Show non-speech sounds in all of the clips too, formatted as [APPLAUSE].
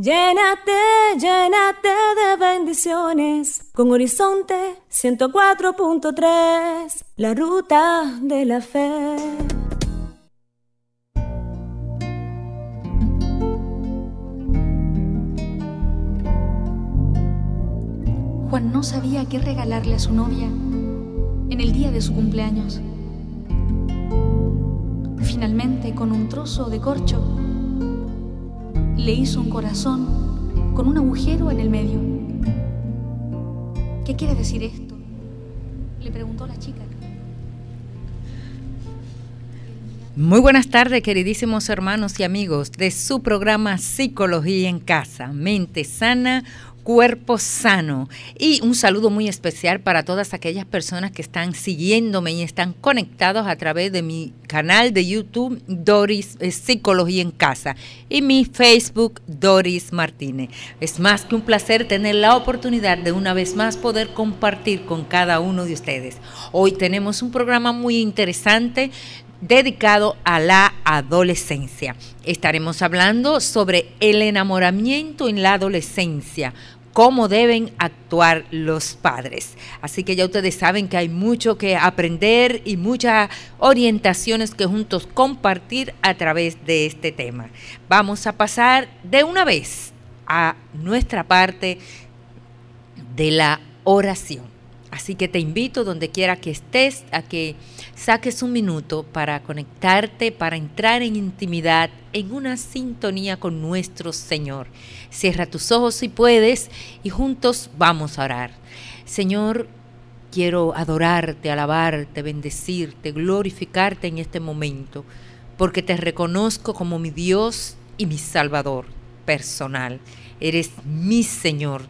Llénate, llénate de bendiciones con Horizonte 104.3, la ruta de la fe. Juan no sabía qué regalarle a su novia en el día de su cumpleaños. Finalmente, con un trozo de corcho, le hizo un corazón con un agujero en el medio. ¿Qué quiere decir esto? Le preguntó la chica. Muy buenas tardes, queridísimos hermanos y amigos de su programa Psicología en Casa, Mente Sana cuerpo sano. Y un saludo muy especial para todas aquellas personas que están siguiéndome y están conectados a través de mi canal de YouTube Doris eh, Psicología en Casa y mi Facebook Doris Martínez. Es más que un placer tener la oportunidad de una vez más poder compartir con cada uno de ustedes. Hoy tenemos un programa muy interesante dedicado a la adolescencia. Estaremos hablando sobre el enamoramiento en la adolescencia, cómo deben actuar los padres. Así que ya ustedes saben que hay mucho que aprender y muchas orientaciones que juntos compartir a través de este tema. Vamos a pasar de una vez a nuestra parte de la oración. Así que te invito donde quiera que estés a que saques un minuto para conectarte, para entrar en intimidad, en una sintonía con nuestro Señor. Cierra tus ojos si puedes y juntos vamos a orar. Señor, quiero adorarte, alabarte, bendecirte, glorificarte en este momento, porque te reconozco como mi Dios y mi Salvador personal. Eres mi Señor,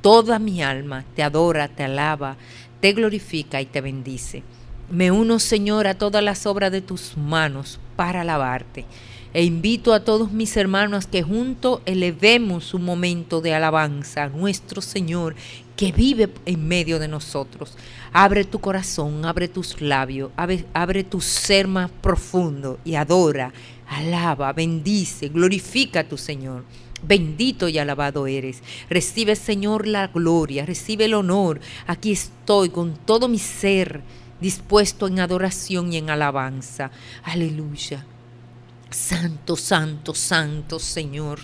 Toda mi alma te adora, te alaba, te glorifica y te bendice. Me uno, Señor, a todas las obras de tus manos para alabarte. E invito a todos mis hermanos que juntos elevemos un momento de alabanza a nuestro Señor que vive en medio de nosotros. Abre tu corazón, abre tus labios, abre, abre tu ser más profundo y adora, alaba, bendice, glorifica a tu Señor. Bendito y alabado eres. Recibe, Señor, la gloria, recibe el honor. Aquí estoy con todo mi ser dispuesto en adoración y en alabanza. Aleluya. Santo, santo, santo Señor.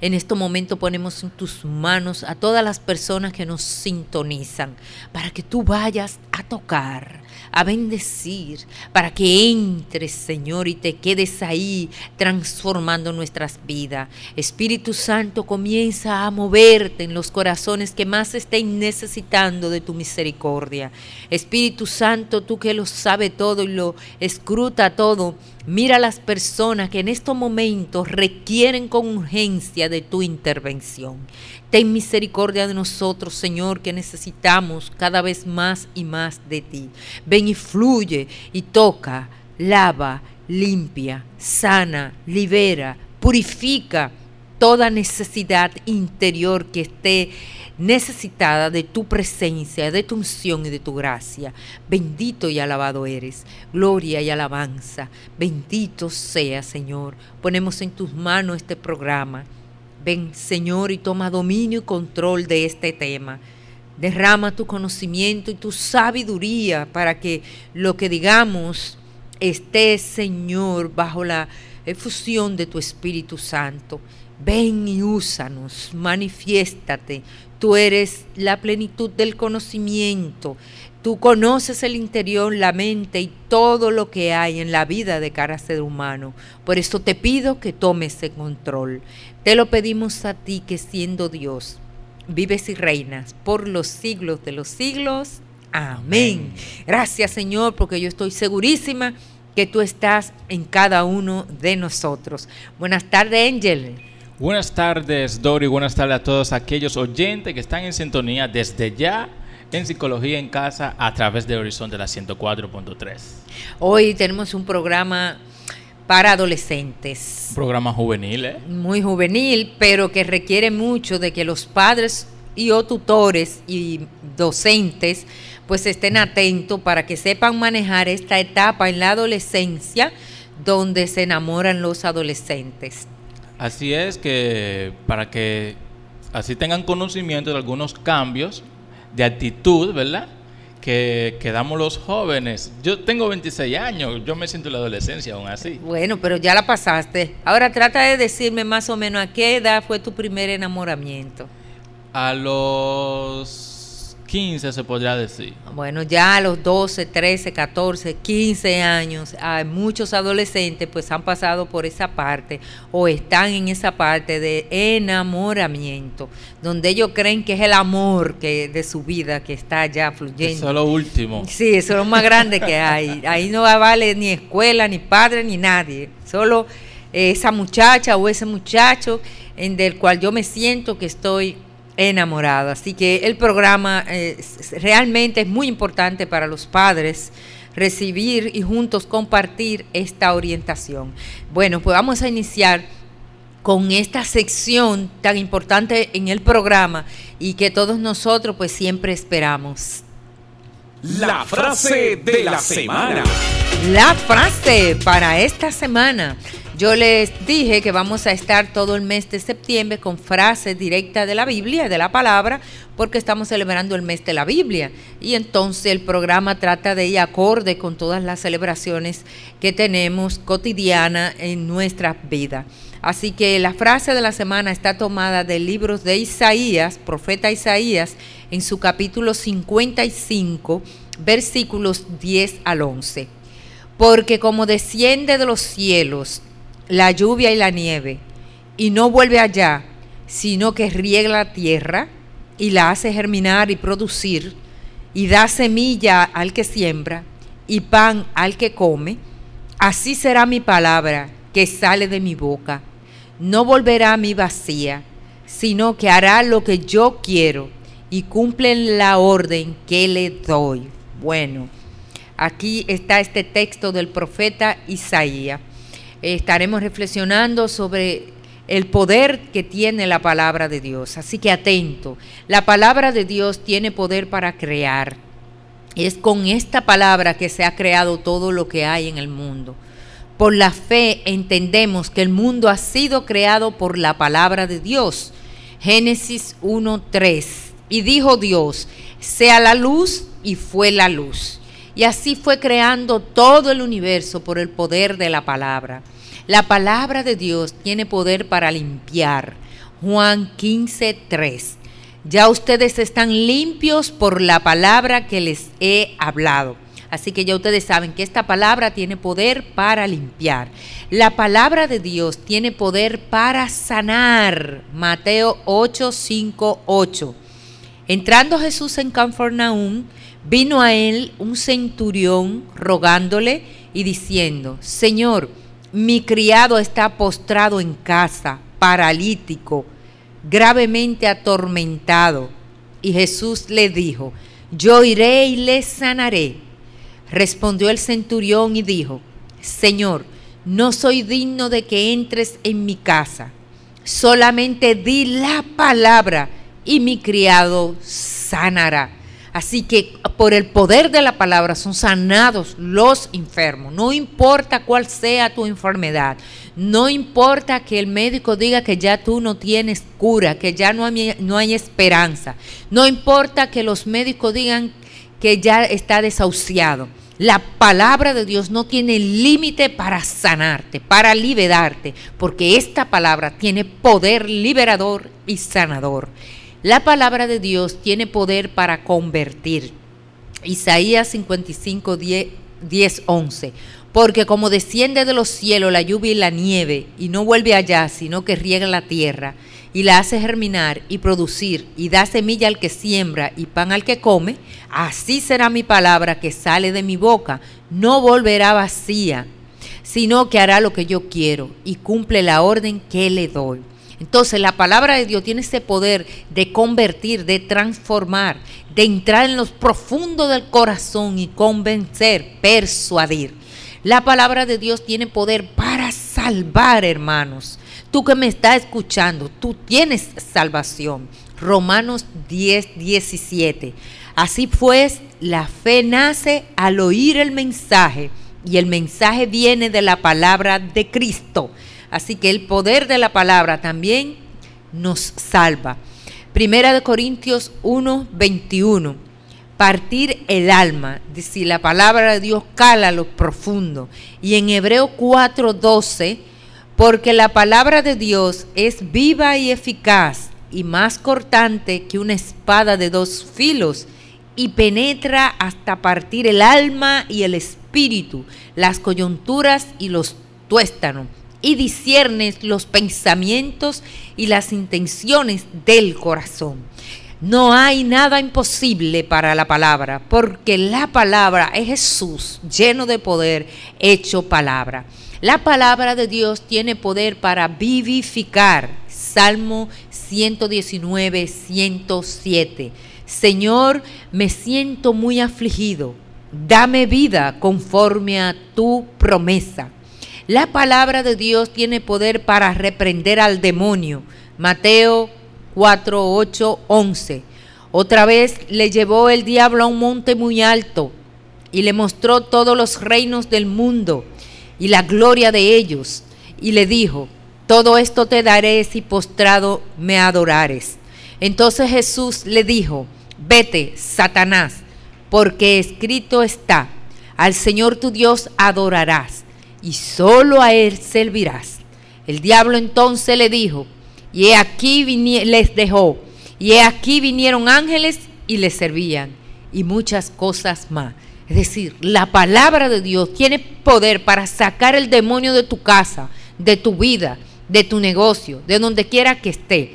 En este momento ponemos en tus manos a todas las personas que nos sintonizan para que tú vayas a tocar a bendecir, para que entres, Señor, y te quedes ahí transformando nuestras vidas. Espíritu Santo, comienza a moverte en los corazones que más estén necesitando de tu misericordia. Espíritu Santo, tú que lo sabe todo y lo escruta todo, Mira a las personas que en estos momentos requieren con urgencia de tu intervención. Ten misericordia de nosotros, Señor, que necesitamos cada vez más y más de ti. Ven y fluye y toca, lava, limpia, sana, libera, purifica toda necesidad interior que esté necesitada de tu presencia, de tu unción y de tu gracia. Bendito y alabado eres. Gloria y alabanza. Bendito sea, Señor. Ponemos en tus manos este programa. Ven, Señor, y toma dominio y control de este tema. Derrama tu conocimiento y tu sabiduría para que lo que digamos esté, Señor, bajo la efusión de tu Espíritu Santo. Ven y úsanos, manifiéstate, Tú eres la plenitud del conocimiento. Tú conoces el interior, la mente y todo lo que hay en la vida de cada ser humano. Por eso te pido que tomes el control. Te lo pedimos a ti que siendo Dios, vives y reinas por los siglos de los siglos. Amén. Gracias Señor, porque yo estoy segurísima que tú estás en cada uno de nosotros. Buenas tardes, Ángel. Buenas tardes, Dori. Buenas tardes a todos aquellos oyentes que están en sintonía desde ya en Psicología en Casa a través de Horizonte la 104.3. Hoy tenemos un programa para adolescentes. Un programa juvenil, ¿eh? Muy juvenil, pero que requiere mucho de que los padres y o tutores y docentes pues estén atentos para que sepan manejar esta etapa en la adolescencia donde se enamoran los adolescentes. Así es que para que así tengan conocimiento de algunos cambios de actitud, ¿verdad? Que, que damos los jóvenes. Yo tengo 26 años, yo me siento en la adolescencia aún así. Bueno, pero ya la pasaste. Ahora trata de decirme más o menos a qué edad fue tu primer enamoramiento. A los 15 se podría decir. Bueno, ya a los 12, 13, 14, 15 años, hay muchos adolescentes pues han pasado por esa parte o están en esa parte de enamoramiento, donde ellos creen que es el amor que de su vida que está ya fluyendo. Eso es lo último. Sí, eso es lo más grande que hay. Ahí no vale ni escuela, ni padre, ni nadie. Solo esa muchacha o ese muchacho en del cual yo me siento que estoy enamorado. Así que el programa eh, realmente es muy importante para los padres recibir y juntos compartir esta orientación. Bueno, pues vamos a iniciar con esta sección tan importante en el programa y que todos nosotros pues siempre esperamos. La frase de la semana. La frase para esta semana. Yo les dije que vamos a estar todo el mes de septiembre con frases directas de la Biblia, de la palabra, porque estamos celebrando el mes de la Biblia. Y entonces el programa trata de ir acorde con todas las celebraciones que tenemos cotidiana en nuestra vida. Así que la frase de la semana está tomada del libro de Isaías, profeta Isaías, en su capítulo 55, versículos 10 al 11. Porque como desciende de los cielos la lluvia y la nieve, y no vuelve allá, sino que riega la tierra y la hace germinar y producir, y da semilla al que siembra y pan al que come, así será mi palabra que sale de mi boca. No volverá a mí vacía, sino que hará lo que yo quiero y cumple la orden que le doy. Bueno, aquí está este texto del profeta Isaías estaremos reflexionando sobre el poder que tiene la palabra de Dios. Así que atento, la palabra de Dios tiene poder para crear. Es con esta palabra que se ha creado todo lo que hay en el mundo. Por la fe entendemos que el mundo ha sido creado por la palabra de Dios. Génesis 1.3. Y dijo Dios, sea la luz y fue la luz. Y así fue creando todo el universo por el poder de la palabra. La palabra de Dios tiene poder para limpiar. Juan 15:3. Ya ustedes están limpios por la palabra que les he hablado. Así que ya ustedes saben que esta palabra tiene poder para limpiar. La palabra de Dios tiene poder para sanar. Mateo 8, 5, 8. Entrando Jesús en Canfornaún, Vino a él un centurión rogándole y diciendo, Señor, mi criado está postrado en casa, paralítico, gravemente atormentado. Y Jesús le dijo, yo iré y le sanaré. Respondió el centurión y dijo, Señor, no soy digno de que entres en mi casa, solamente di la palabra y mi criado sanará. Así que por el poder de la palabra son sanados los enfermos. No importa cuál sea tu enfermedad. No importa que el médico diga que ya tú no tienes cura, que ya no hay, no hay esperanza. No importa que los médicos digan que ya está desahuciado. La palabra de Dios no tiene límite para sanarte, para liberarte, porque esta palabra tiene poder liberador y sanador. La palabra de Dios tiene poder para convertir. Isaías 55, 10, 11. Porque como desciende de los cielos la lluvia y la nieve, y no vuelve allá, sino que riega la tierra, y la hace germinar y producir, y da semilla al que siembra y pan al que come, así será mi palabra que sale de mi boca. No volverá vacía, sino que hará lo que yo quiero y cumple la orden que le doy. Entonces la palabra de Dios tiene ese poder de convertir, de transformar, de entrar en los profundos del corazón y convencer, persuadir. La palabra de Dios tiene poder para salvar, hermanos. Tú que me estás escuchando, tú tienes salvación. Romanos 10, 17. Así pues, la fe nace al oír el mensaje y el mensaje viene de la palabra de Cristo Así que el poder de la palabra también nos salva. Primera de Corintios 1, 21. Partir el alma, si la palabra de Dios cala lo profundo. Y en Hebreo 4, 12, porque la palabra de Dios es viva y eficaz y más cortante que una espada de dos filos y penetra hasta partir el alma y el espíritu, las coyunturas y los tuéstanos, y disciernes los pensamientos y las intenciones del corazón. No hay nada imposible para la palabra, porque la palabra es Jesús, lleno de poder, hecho palabra. La palabra de Dios tiene poder para vivificar. Salmo 119, 107. Señor, me siento muy afligido. Dame vida conforme a tu promesa. La palabra de Dios tiene poder para reprender al demonio. Mateo 4, 8, 11. Otra vez le llevó el diablo a un monte muy alto y le mostró todos los reinos del mundo y la gloria de ellos. Y le dijo, todo esto te daré si postrado me adorares. Entonces Jesús le dijo, vete, Satanás, porque escrito está, al Señor tu Dios adorarás y solo a Él servirás. El diablo entonces le dijo, y he aquí les dejó, y he aquí vinieron ángeles y les servían, y muchas cosas más. Es decir, la palabra de Dios tiene poder para sacar el demonio de tu casa, de tu vida, de tu negocio, de donde quiera que esté.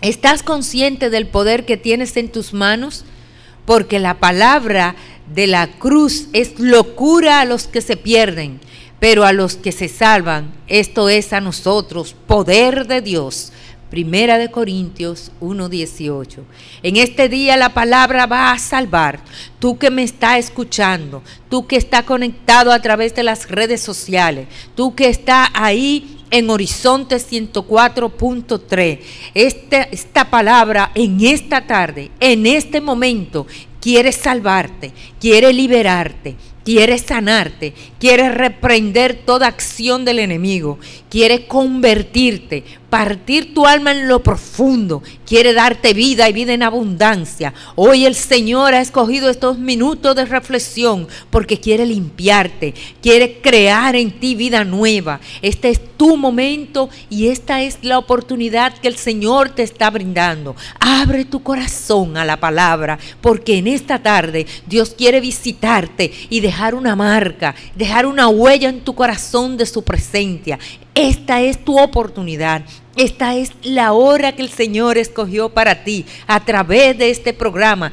¿Estás consciente del poder que tienes en tus manos? Porque la palabra de la cruz es locura a los que se pierden, pero a los que se salvan, esto es a nosotros, poder de Dios. Primera de Corintios 1:18. En este día la palabra va a salvar. Tú que me estás escuchando, tú que está conectado a través de las redes sociales, tú que está ahí en Horizonte 104.3. Esta, esta palabra en esta tarde, en este momento, quiere salvarte, quiere liberarte, quiere sanarte, quiere reprender toda acción del enemigo, quiere convertirte, partir tu alma en lo profundo, quiere darte vida y vida en abundancia. Hoy el Señor ha escogido estos minutos de reflexión porque quiere limpiarte, quiere crear en ti vida nueva. Este es tu momento y esta es la oportunidad que el Señor te está brindando. Abre tu corazón a la palabra porque en esta tarde Dios quiere visitarte y dejar una marca, dejar una huella en tu corazón de su presencia. Esta es tu oportunidad. Esta es la hora que el Señor escogió para ti a través de este programa.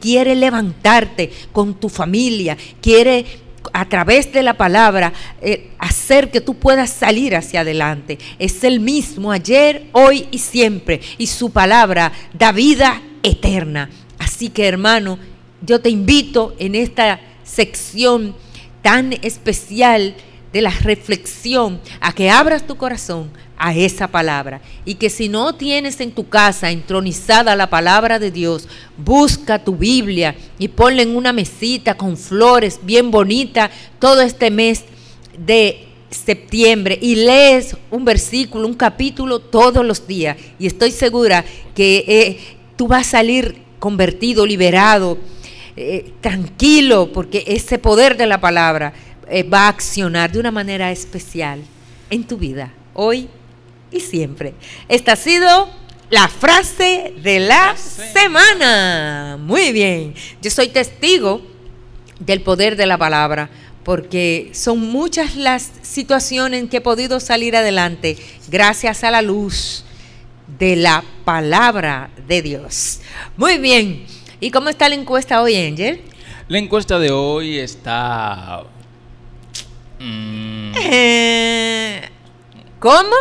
quiere levantarte con tu familia, quiere a través de la palabra eh, hacer que tú puedas salir hacia adelante. Es el mismo ayer, hoy y siempre. Y su palabra da vida eterna. Así que hermano, yo te invito en esta sección tan especial de la reflexión, a que abras tu corazón a esa palabra. Y que si no tienes en tu casa entronizada la palabra de Dios, busca tu Biblia y ponla en una mesita con flores bien bonita todo este mes de septiembre y lees un versículo, un capítulo todos los días. Y estoy segura que eh, tú vas a salir convertido, liberado, eh, tranquilo, porque ese poder de la palabra eh, va a accionar de una manera especial en tu vida, hoy y siempre. Esta ha sido la frase de la semana. Muy bien, yo soy testigo del poder de la palabra porque son muchas las situaciones en que he podido salir adelante gracias a la luz de la palabra de Dios. Muy bien, ¿y cómo está la encuesta hoy, Angel? La encuesta de hoy está Mm. Eh, [LAUGHS] ¿Cómo?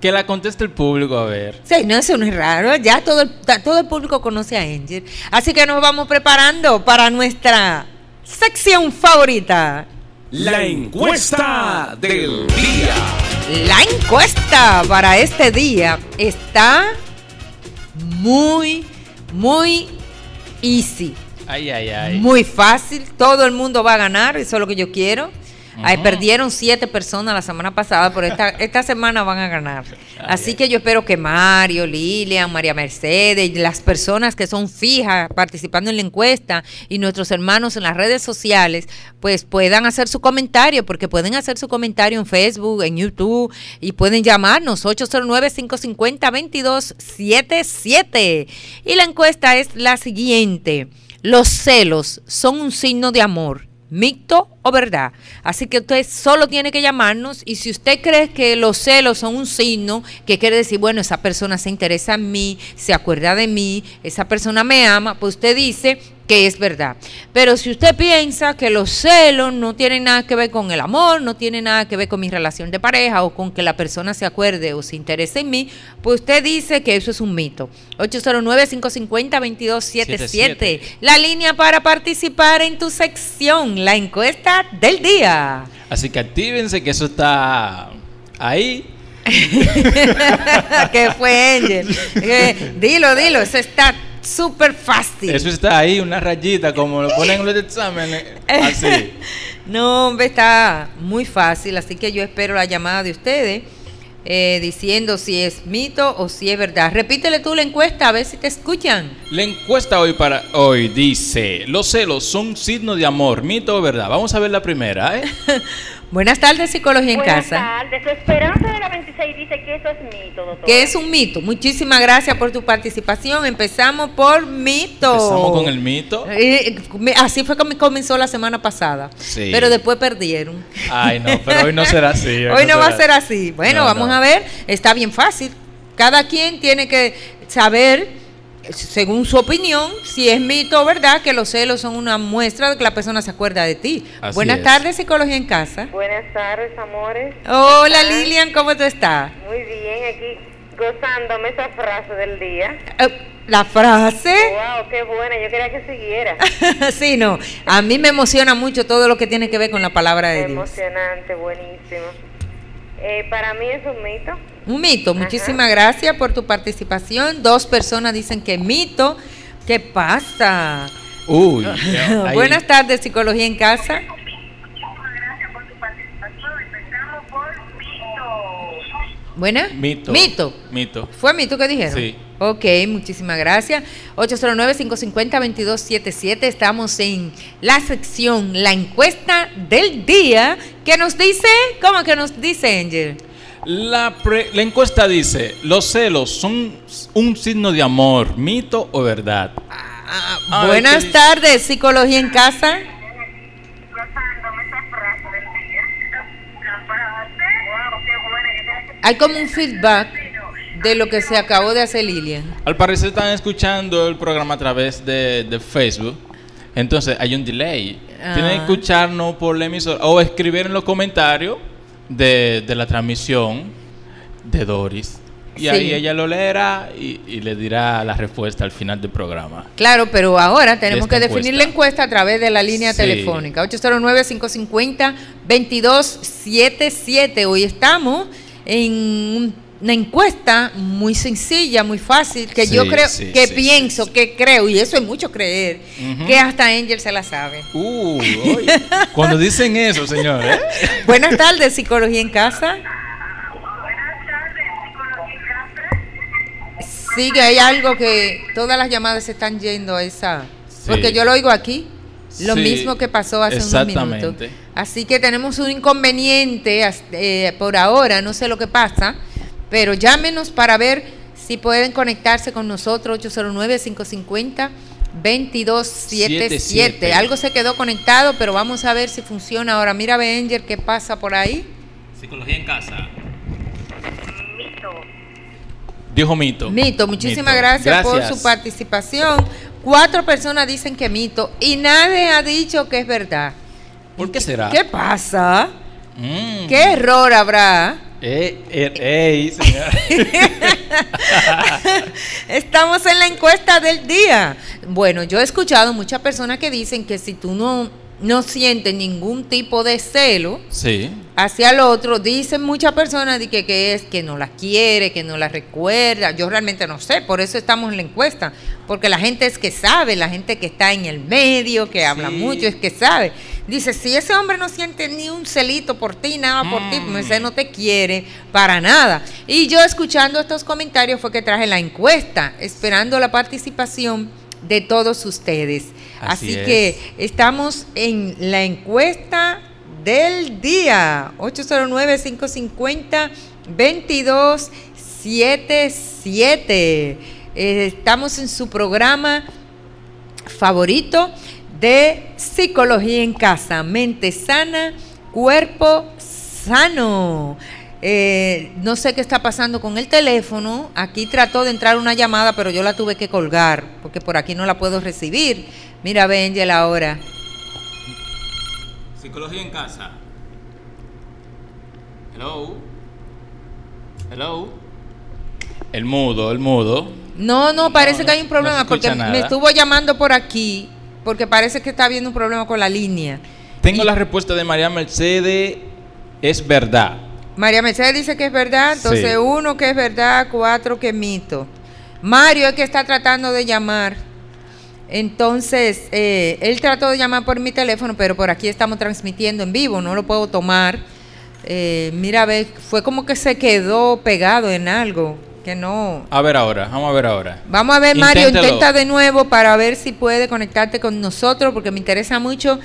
Que la conteste el público, a ver. Sí, no, eso no es raro. Ya todo el, todo el público conoce a Angel. Así que nos vamos preparando para nuestra sección favorita. La encuesta del día. La encuesta para este día está muy, muy easy. Ay, ay, ay. Muy fácil. Todo el mundo va a ganar. Eso es lo que yo quiero. Ahí perdieron siete personas la semana pasada, pero esta, [LAUGHS] esta semana van a ganar. Así que yo espero que Mario, Lilian, María Mercedes, las personas que son fijas participando en la encuesta y nuestros hermanos en las redes sociales, pues puedan hacer su comentario, porque pueden hacer su comentario en Facebook, en YouTube y pueden llamarnos 809-550-2277. Y la encuesta es la siguiente. Los celos son un signo de amor. ¿Mito o verdad? Así que usted solo tiene que llamarnos y si usted cree que los celos son un signo, que quiere decir, bueno, esa persona se interesa en mí, se acuerda de mí, esa persona me ama, pues usted dice que es verdad. Pero si usted piensa que los celos no tienen nada que ver con el amor, no tienen nada que ver con mi relación de pareja o con que la persona se acuerde o se interese en mí, pues usted dice que eso es un mito. 809-550-2277. La línea para participar en tu sección, la encuesta del día. Así que actívense que eso está ahí. que fue Angel. Eh, dilo, dilo, eso está súper fácil. Eso está ahí, una rayita, como lo ponen en los exámenes. [LAUGHS] Así. No, hombre, está muy fácil, así que yo espero la llamada de ustedes eh, diciendo si es mito o si es verdad. Repítele tú la encuesta a ver si te escuchan. La encuesta hoy para hoy dice, los celos son signo de amor, mito o verdad. Vamos a ver la primera, ¿eh? [LAUGHS] Buenas tardes, Psicología en Buenas Casa. tardes. Su Esperanza de la 26 dice que eso es mito, doctor. Que es un mito. Muchísimas gracias por tu participación. Empezamos por mito. Empezamos con el mito. Eh, así fue como comenzó la semana pasada. Sí. Pero después perdieron. Ay, no, pero hoy no será así. Hoy [LAUGHS] no va a ser así. Bueno, No, vamos no. a ver. Está bien fácil. Cada quien tiene que saber, según su opinión, si es mito o verdad que los celos son una muestra de que la persona se acuerda de ti. Así Buenas es. tardes, Psicología en Casa. Buenas tardes, amores. Hola, Lilian, ¿cómo tú estás? Muy bien, aquí gozándome esa frase del día. Eh, La frase. Wow, qué buena. Yo quería que siguiera. [LAUGHS] sí, no. A mí me emociona mucho todo lo que tiene que ver con la palabra de Dios. Emocionante, buenísimo. Eh, para mí es un mito. Un mito. Muchísimas gracias por tu participación. Dos personas dicen que mito. ¿Qué pasa? Uy, [LAUGHS] ahí- Buenas tardes, Psicología en Casa. Buena. Mito. Mito. Mito. ¿Fue mito que dijeron? Sí. Ok, muchísimas gracias. 809-550-2277. Estamos en la sección, la encuesta del día, que nos dice, ¿cómo que nos dice Angel? La, pre- la encuesta dice, los celos son un signo de amor, mito o verdad. Ah, Ay, buenas ¿qué dice? tardes, Psicología en Casa. Hay como un feedback de lo que se acabó de hacer Lilian. Al parecer están escuchando el programa a través de, de Facebook. Entonces hay un delay. Ah. Tienen que escucharnos por la emisora o escribir en los comentarios de, de la transmisión de Doris. Y Sí. ahí ella lo leerá y, y le dirá la respuesta al final del programa. Claro, pero ahora tenemos que definir la encuesta a través de la línea Sí. telefónica. 809-550-2277. Hoy estamos en una encuesta muy sencilla, muy fácil, que Sí, yo creo, sí, que sí, pienso, que creo, y eso es mucho creer, que hasta Angel se la sabe. Uh, cuando dicen eso, señores. ¿eh? [LAUGHS] Buenas tardes, Psicología en Casa. Sí, que hay algo que todas las llamadas se están yendo a esa. Porque yo lo oigo aquí. Lo Sí, mismo que pasó hace unos minutos. Así que tenemos un inconveniente eh, por ahora, no sé lo que pasa, pero llámenos para ver si pueden conectarse con nosotros, 809-550-2277. 77. Algo se quedó conectado, pero vamos a ver si funciona ahora. Mira, Benger, ¿qué pasa por ahí? Psicología en casa. Dijo mito. Mito, muchísimas Mito. gracias, por Gracias. su participación. Cuatro personas dicen que mito y nadie ha dicho que es verdad. ¿Por qué será? ¿Qué pasa? Mm. ¿Qué error habrá? Eh, ey, señora. [LAUGHS] Estamos en la encuesta del día. Bueno, yo he escuchado muchas personas que dicen que si tú no no siente ningún tipo de celo Sí. hacia el otro, dicen muchas personas que, que es que no la quiere, que no la recuerda. Yo realmente no sé, por eso estamos en la encuesta, porque la gente es que sabe, la gente que está en el medio, que habla Sí. mucho, es que sabe. Dice, si ese hombre no siente ni un celito por ti, nada por ti, Mm. pues ese no te quiere para nada. Y yo escuchando estos comentarios fue que traje la encuesta, esperando la participación de todos ustedes. Así, Así es. que estamos en la encuesta del día 809-550-2277. Eh, estamos en su programa favorito de Psicología en Casa, Mente Sana, Cuerpo Sano. Eh, no sé qué está pasando con el teléfono. Aquí trató de entrar una llamada, pero yo la tuve que colgar porque por aquí no la puedo recibir. Mira, Benjel ahora. Psicología en casa. Hello. Hello. El mudo, el mudo. No, no, parece no, que hay un problema porque me estuvo llamando por aquí porque parece que está habiendo un problema con la línea. Tengo Y- la respuesta de María Mercedes. Es verdad. María Mercedes dice que es verdad, entonces Sí. uno que es verdad, cuatro que mito. Mario es que está tratando de llamar. Entonces, eh, él trató de llamar por mi teléfono, pero por aquí estamos transmitiendo en vivo, no lo puedo tomar. Eh, mira, ve, fue como que se quedó pegado en algo, que no. A ver ahora, vamos a ver ahora. Vamos a ver, Mario, intenta de nuevo para ver si puede conectarte con nosotros, porque me interesa mucho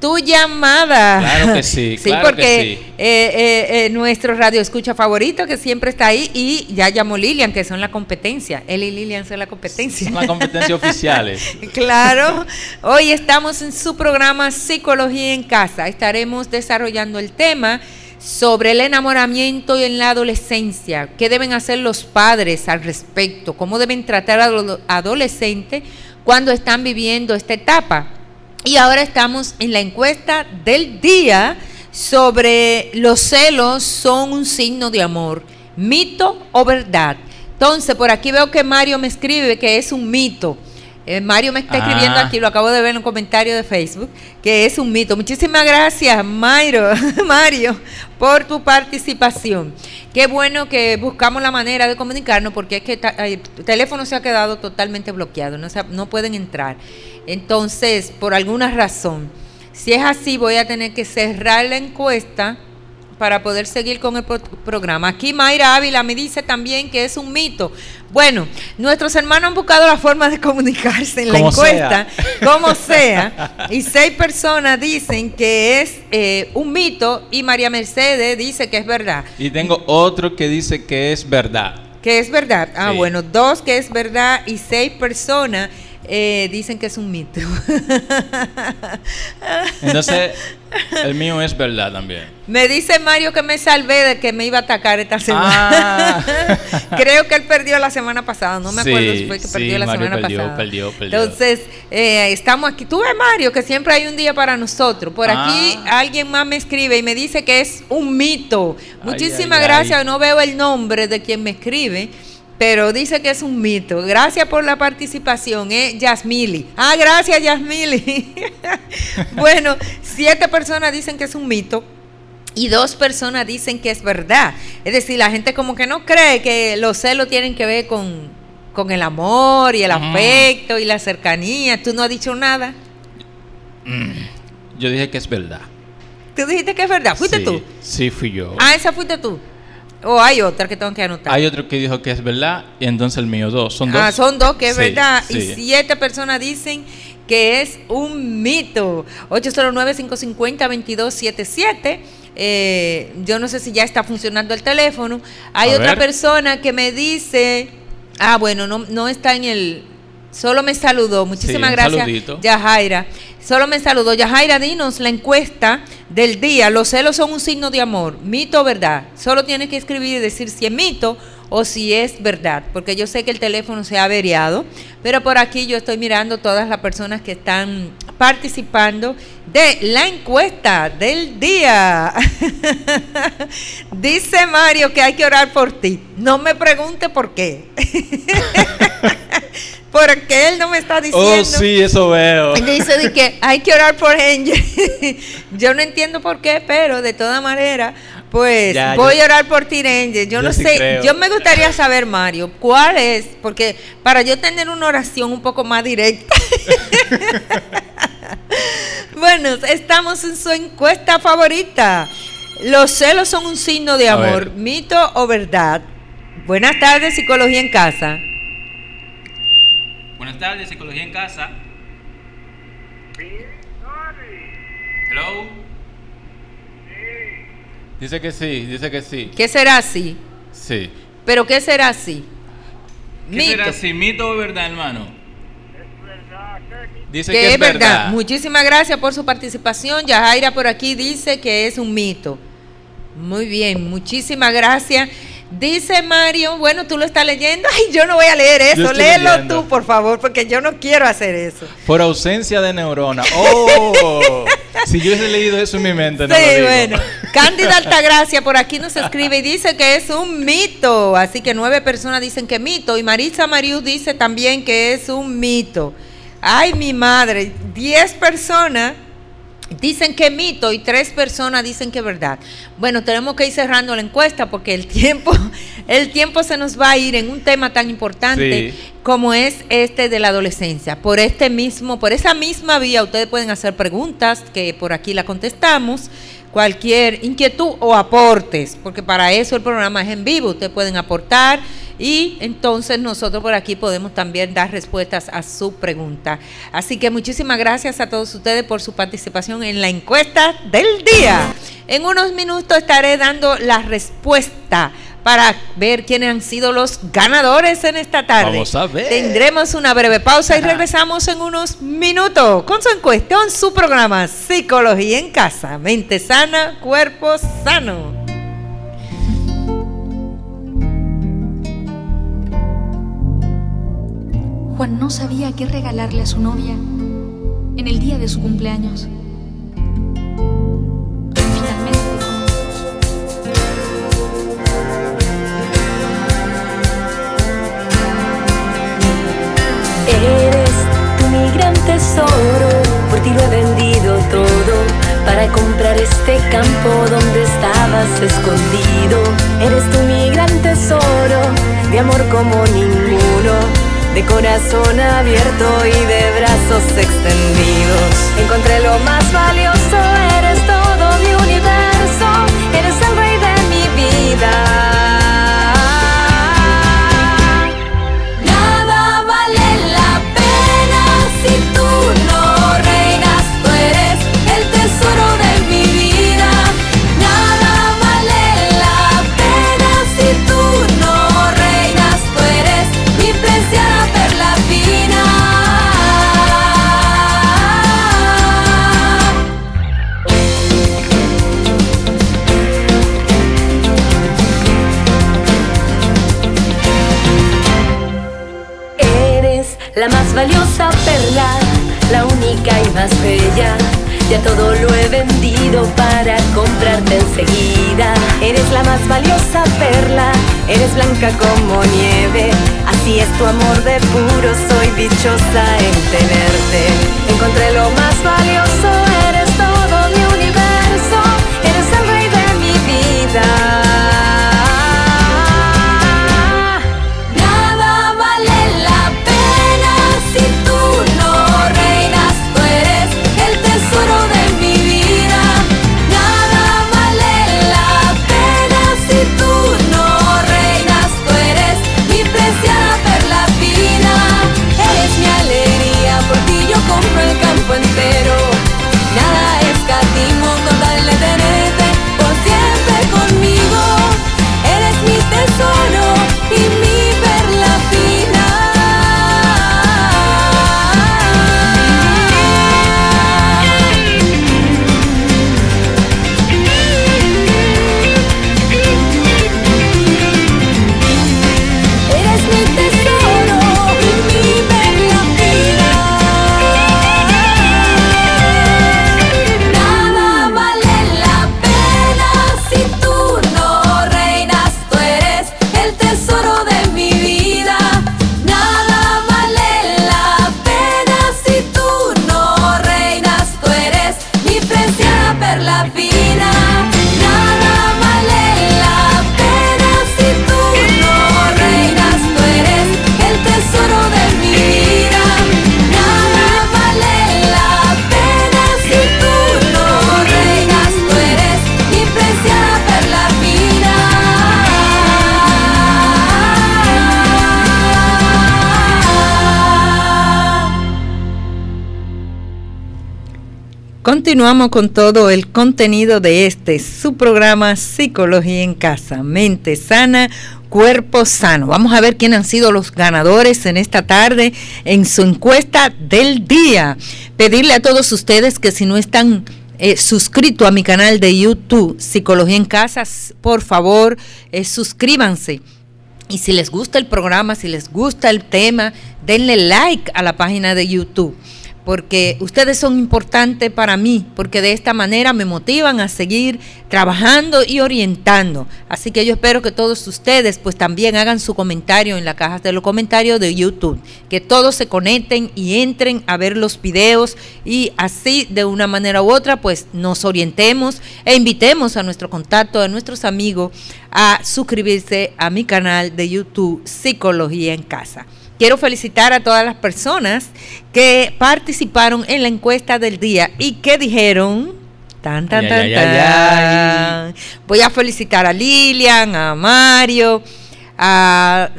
tu llamada. Claro que sí, [LAUGHS] sí, claro que porque sí. eh, eh, eh, nuestro radio escucha favorito, que siempre está ahí, y ya llamó Lilian, que son la competencia. Él y Lilian son la competencia. Son las competencias oficiales. [LAUGHS] Claro, hoy estamos en su programa Psicología en Casa. Estaremos desarrollando el tema sobre el enamoramiento en la adolescencia. ¿Qué deben hacer los padres al respecto? ¿Cómo deben tratar a los adolescentes cuando están viviendo esta etapa? Y ahora estamos en la encuesta del día sobre los celos son un signo de amor, mito o verdad. Entonces, por aquí veo que Mario me escribe que es un mito. Eh, Mario me está escribiendo Ah. aquí, lo acabo de ver en un comentario de Facebook, que es un mito. Muchísimas gracias, Mario, [LAUGHS] Mario, por tu participación. Qué bueno que buscamos la manera de comunicarnos porque es que el teléfono se ha quedado totalmente bloqueado, no, se no pueden entrar. Entonces, por alguna razón, si es así, voy a tener que cerrar la encuesta para poder seguir con el pro- programa. Aquí Mayra Ávila me dice también que es un mito. Bueno, nuestros hermanos han buscado la forma de comunicarse en la encuesta, sea. como sea, y seis personas dicen que es eh, un mito y María Mercedes dice que es verdad. Y tengo otro que dice que es verdad. Que es verdad. Ah, Sí. bueno, dos que es verdad y seis personas eh, dicen que es un mito. [LAUGHS] Entonces, el mío es verdad también. Me dice Mario que me salvé de que me iba a atacar esta semana. Ah. [LAUGHS] Creo que él perdió la semana pasada, no me Sí, acuerdo si fue que sí, perdió la Mario semana perdió, pasada. perdió, perdió. Entonces, eh, estamos aquí. Tú ves, Mario, que siempre hay un día para nosotros. Por aquí Ah. alguien más me escribe y me dice que es un mito. Muchísimas ay, gracias, ay. no veo el nombre de quien me escribe. Pero dice que es un mito. Gracias por la participación, ¿eh? Yasmili. Ah, gracias, Yasmili. [LAUGHS] bueno, siete personas dicen que es un mito y dos personas dicen que es verdad. Es decir, la gente como que no cree que los celos tienen que ver con, con el amor y el afecto y la cercanía. Tú no has dicho nada. Yo dije que es verdad. Tú dijiste que es verdad. ¿Fuiste Sí, tú? Sí, fui yo. Ah, esa fuiste tú. O hay otra que tengo que anotar. Hay otro que dijo que es verdad y entonces el mío dos. Son dos. Ah, son dos que es Sí, verdad. Y siete personas dicen que es un mito. 809-550-2277. Eh, yo no sé si ya está funcionando el teléfono. Hay A otra ver. persona que me dice, ah, bueno, no, no está en el... Solo me saludó. Muchísimas gracias, saludito. Yajaira. Solo me saludó. Yajaira, dinos la encuesta del día. Los celos son un signo de amor. ¿Mito o verdad? Solo tienes que escribir y decir si es mito o si es verdad. Porque yo sé que el teléfono se ha averiado. Pero por aquí yo estoy mirando todas las personas que están participando de la encuesta del día. [LAUGHS] Dice Mario que hay que orar por ti. No me pregunte por qué. [LAUGHS] Porque él no me está diciendo. Oh, sí, eso veo. Él dice de que [LAUGHS] hay que orar por Angel. Yo no entiendo por qué, pero de toda manera, pues Ya, voy yo- a orar por ti, Angel. Yo, yo no sí sé, creo. yo me gustaría saber, Mario, cuál es, porque para yo tener una oración un poco más directa. [LAUGHS] bueno, estamos en su encuesta favorita. Los celos son un signo de amor, mito o verdad. Buenas tardes, psicología en casa. Tardes, Psicología en Casa. Hello. Dice que sí, dice que sí. ¿Qué será así? Sí. ¿Pero qué será así? ¿Qué será si mito o verdad, hermano? Dice que que, es verdad. Muchísimas gracias por su participación. Yajaira por aquí dice que es un mito. Muy bien, muchísimas gracias. Dice Mario, bueno, tú lo estás leyendo. [LAUGHS] Ay, yo no voy a leer eso. Léelo leyendo. tú, por favor, porque yo no quiero hacer eso. Por ausencia de neurona. [LAUGHS] Oh, si yo hubiese leído eso en mi mente, no sí, lo digo. bueno. Cándida Altagracia por aquí nos [LAUGHS] escribe y dice que es un mito. Así que nueve personas dicen que mito. Y Marisa Marius dice también que es un mito. Ay, mi madre. Diez personas dicen que mito y tres personas dicen que verdad. Bueno, tenemos que ir cerrando la encuesta porque el tiempo, [LAUGHS] el tiempo se nos va a ir en un tema tan importante Sí. como es este de la adolescencia. Por este mismo, por esa misma vía, ustedes pueden hacer preguntas que por aquí la contestamos. Cualquier inquietud o aportes, porque para eso el programa es en vivo, ustedes pueden aportar y entonces nosotros por aquí podemos también dar respuestas a su pregunta. Así que muchísimas gracias a todos ustedes por su participación en la encuesta del día. En unos minutos estaré dando la respuesta para ver quiénes han sido los ganadores en esta tarde. Vamos a ver. Tendremos una breve pausa y regresamos en unos minutos con su encuesta en su programa Psicología en Casa. Mente sana, cuerpo sano. Juan no sabía qué regalarle a su novia en el día de su cumpleaños. Finalmente, Eres tú mi gran tesoro, por ti lo he vendido todo para comprar este campo donde estabas escondido. Eres tú mi gran tesoro, de amor como ninguno, de corazón abierto y de brazos extendidos. Encontré lo más valioso, única y más bella. Ya todo lo he vendido para comprarte enseguida. Eres la más valiosa perla, eres blanca como nieve. Así es tu amor de puro, soy dichosa en tenerte. Encontré lo más valioso, eres continuamos con todo el contenido de este su programa Psicología en Casa, Mente Sana, Cuerpo Sano. Vamos a ver quiénes han sido los ganadores en esta tarde en su encuesta del día. Pedirle a todos ustedes que si no están eh, suscritos a mi canal de YouTube Psicología en Casa, por favor, eh, suscríbanse. Y si les gusta el programa, si les gusta el tema, denle like a la página de YouTube porque ustedes son importantes para mí, porque de esta manera me motivan a seguir trabajando y orientando. Así que yo espero que todos ustedes pues también hagan su comentario en la caja de los comentarios de YouTube, que todos se conecten y entren a ver los videos y así de una manera u otra pues nos orientemos e invitemos a nuestro contacto, a nuestros amigos a suscribirse a mi canal de YouTube Psicología en Casa. Quiero felicitar a todas las personas que participaron en la encuesta del día y que dijeron... Tan, tan, tan, tan. Voy a felicitar a Lilian, a Mario, a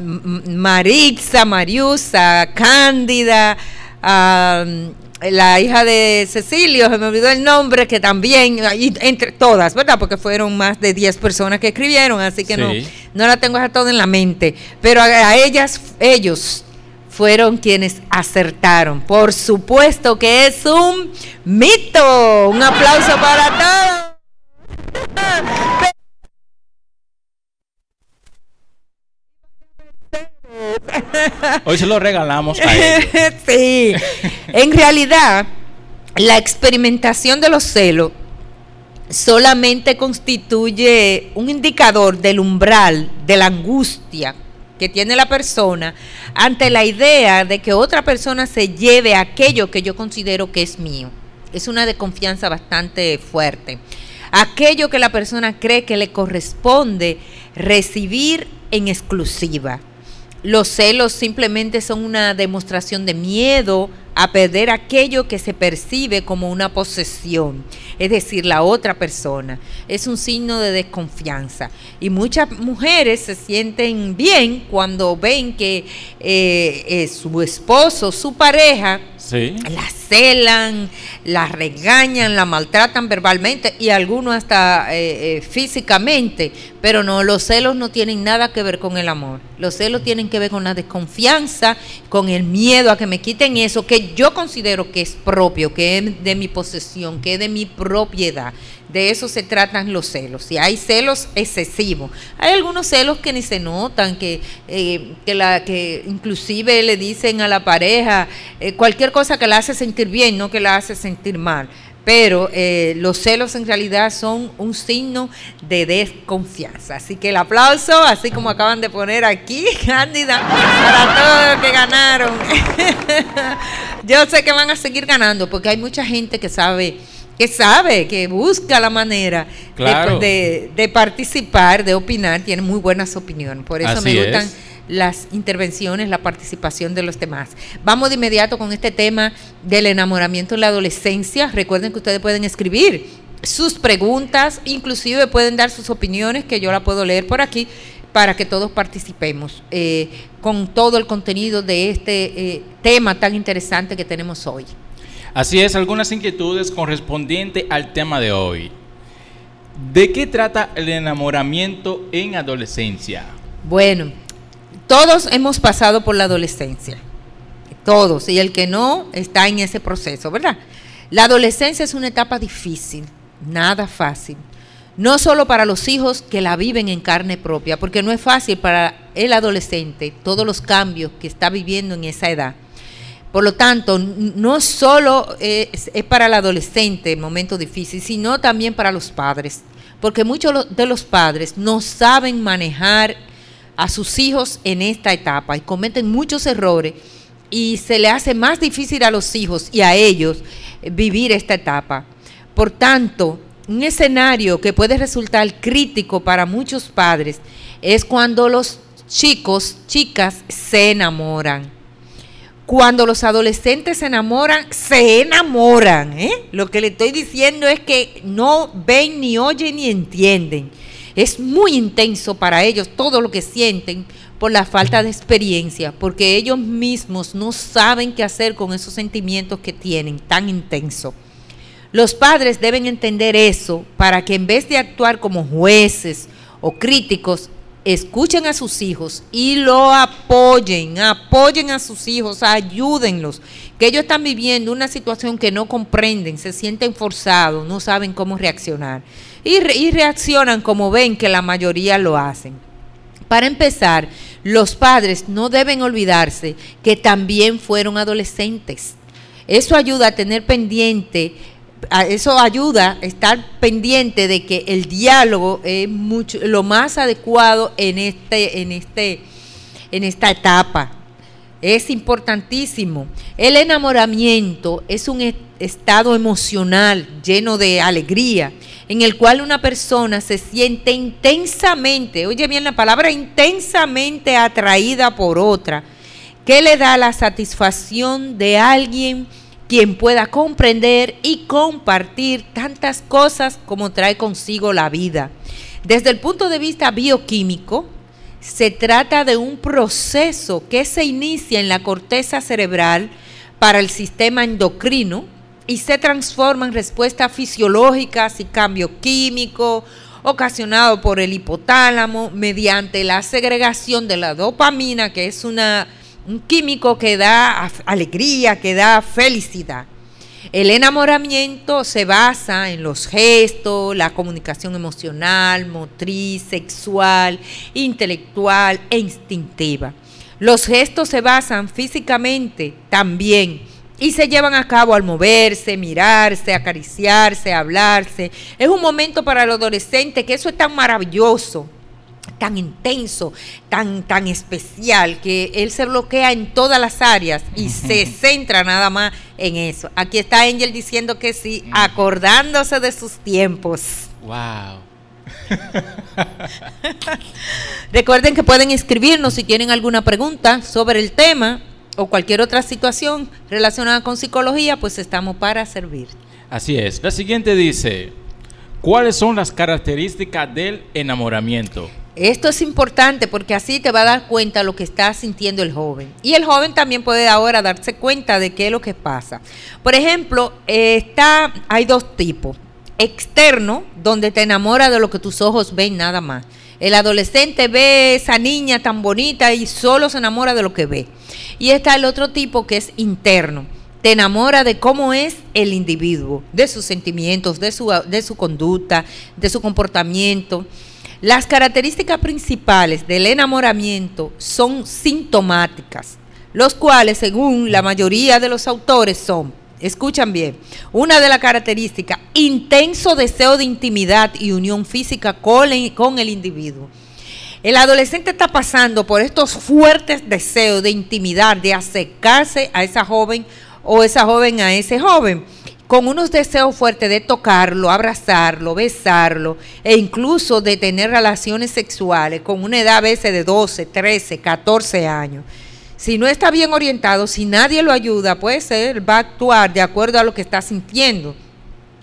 Maritza, Mariusa, Cándida, a la hija de Cecilio, se me olvidó el nombre, que también, entre todas, ¿verdad? Porque fueron más de 10 personas que escribieron, así que no, no la tengo a todo en la mente. Pero a ellas, ellos, fueron quienes acertaron. Por supuesto que es un mito. Un aplauso para todos. Hoy se lo regalamos a [LAUGHS] ellos. sí, en realidad la experimentación de los celos solamente constituye un indicador del umbral de la angustia que tiene la persona ante la idea de que otra persona se lleve aquello que yo considero que es mío. Es una desconfianza bastante fuerte. Aquello que la persona cree que le corresponde recibir en exclusiva. Los celos simplemente son una demostración de miedo a perder aquello que se percibe como una posesión, es decir, la otra persona. Es un signo de desconfianza. Y muchas mujeres se sienten bien cuando ven que eh, eh, su esposo, su pareja, la celan, la regañan, la maltratan verbalmente y algunos hasta eh, físicamente. Pero no, los celos no tienen nada que ver con el amor. Los celos tienen que ver con la desconfianza, con el miedo a que me quiten eso, que yo considero que es propio, que es de mi posesión, que es de mi propiedad. De eso se tratan los celos. Y hay celos excesivos. Hay algunos celos que ni se notan, que, eh, que, la, que inclusive le dicen a la pareja eh, cualquier cosa que la hace sentir bien, no que la hace sentir mal pero eh, los celos en realidad son un signo de desconfianza. Así que el aplauso, así como acaban de poner aquí, [LAUGHS] Cándida, para todos los que ganaron. [LAUGHS] Yo sé que van a seguir ganando porque hay mucha gente que sabe que sabe, que busca la manera de, participar, de opinar, tiene muy buenas opiniones. Por eso me gustan las intervenciones, la participación de los demás. Vamos de inmediato con este tema del enamoramiento en la adolescencia. Recuerden que ustedes pueden escribir sus preguntas, inclusive pueden dar sus opiniones, que yo la puedo leer por aquí, para que todos participemos eh, con todo el contenido de este eh, tema tan interesante que tenemos hoy. Así es, algunas inquietudes correspondientes al tema de hoy. ¿De qué trata el enamoramiento en adolescencia? Bueno, todos hemos pasado por la adolescencia, todos, y el que no está en ese proceso, ¿verdad? La adolescencia es una etapa difícil, nada fácil, no solo para los hijos que la viven en carne propia, porque no es fácil para el adolescente todos los cambios que está viviendo en esa edad. Por lo tanto, no solo es, para el adolescente el momento difícil, sino también para los padres, porque muchos de los padres no saben manejar a sus hijos en esta etapa y cometen muchos errores y se le hace más difícil a los hijos y a ellos vivir esta etapa. Por tanto, un escenario que puede resultar crítico para muchos padres es cuando los chicos, chicas se enamoran. Cuando los adolescentes se enamoran, se enamoran. ¿eh? Lo que le estoy diciendo es que no ven, ni oyen, ni entienden. Es muy intenso para ellos todo lo que sienten por la falta de experiencia, porque ellos mismos no saben qué hacer con esos sentimientos que tienen tan intensos. Los padres deben entender eso para que en vez de actuar como jueces o críticos, escuchen a sus hijos y lo apoyen, apoyen a sus hijos, ayúdenlos, que ellos están viviendo una situación que no comprenden, se sienten forzados, no saben cómo reaccionar. Y, reaccionan como ven que la mayoría lo hacen. Para empezar, los padres no deben olvidarse que también fueron adolescentes. Eso ayuda a tener pendiente eso ayuda a estar pendiente de que el diálogo es mucho lo más adecuado en este en este en esta etapa. Es importantísimo. El enamoramiento es un estado emocional lleno de alegría, en el cual una persona se siente intensamente, oye bien la palabra, intensamente atraída por otra, que le da la satisfacción de alguien quien pueda comprender y compartir tantas cosas como trae consigo la vida. Desde el punto de vista bioquímico, se trata de un proceso que se inicia en la corteza cerebral para el sistema endocrino y se transforma en respuestas fisiológicas y cambio químico ocasionado por el hipotálamo mediante la segregación de la dopamina, que es una un químico que da alegría, que da felicidad. El enamoramiento se basa en los gestos, la comunicación emocional, motriz, sexual, intelectual e instintiva. Los gestos se basan físicamente también y se llevan a cabo al moverse, mirarse, acariciarse, hablarse. Es un momento para el adolescente que eso es tan maravilloso tan intenso, tan, tan especial, que él se bloquea en todas las áreas y se centra nada más en eso. Aquí está Angel diciendo que sí, acordándose de sus tiempos. Wow. [LAUGHS] Recuerden que pueden escribirnos si tienen alguna pregunta sobre el tema o cualquier otra situación relacionada con psicología, pues estamos para servir. Así es. La siguiente dice, ¿cuáles son las características del enamoramiento? Esto es importante porque así te va a dar cuenta lo que está sintiendo el joven. Y el joven también puede ahora darse cuenta de qué es lo que pasa. Por ejemplo, está, hay dos tipos. Externo, donde te enamora de lo que tus ojos ven nada más. El adolescente ve esa niña tan bonita y solo se enamora de lo que ve. Y está el otro tipo que es interno. Te enamora de cómo es el individuo, de sus sentimientos, de su, de su conducta, de su comportamiento. Las características principales del enamoramiento son sintomáticas, los cuales, según la mayoría de los autores, son, escuchan bien, una de las características, intenso deseo de intimidad y unión física con el, individuo. El adolescente está pasando por estos fuertes deseos de intimidad, de acercarse a esa joven o esa joven a ese joven con unos deseos fuertes de tocarlo, abrazarlo, besarlo e incluso de tener relaciones sexuales con una edad a veces de 12, 13, 14 años. Si no está bien orientado, si nadie lo ayuda, puede ser, va a actuar de acuerdo a lo que está sintiendo.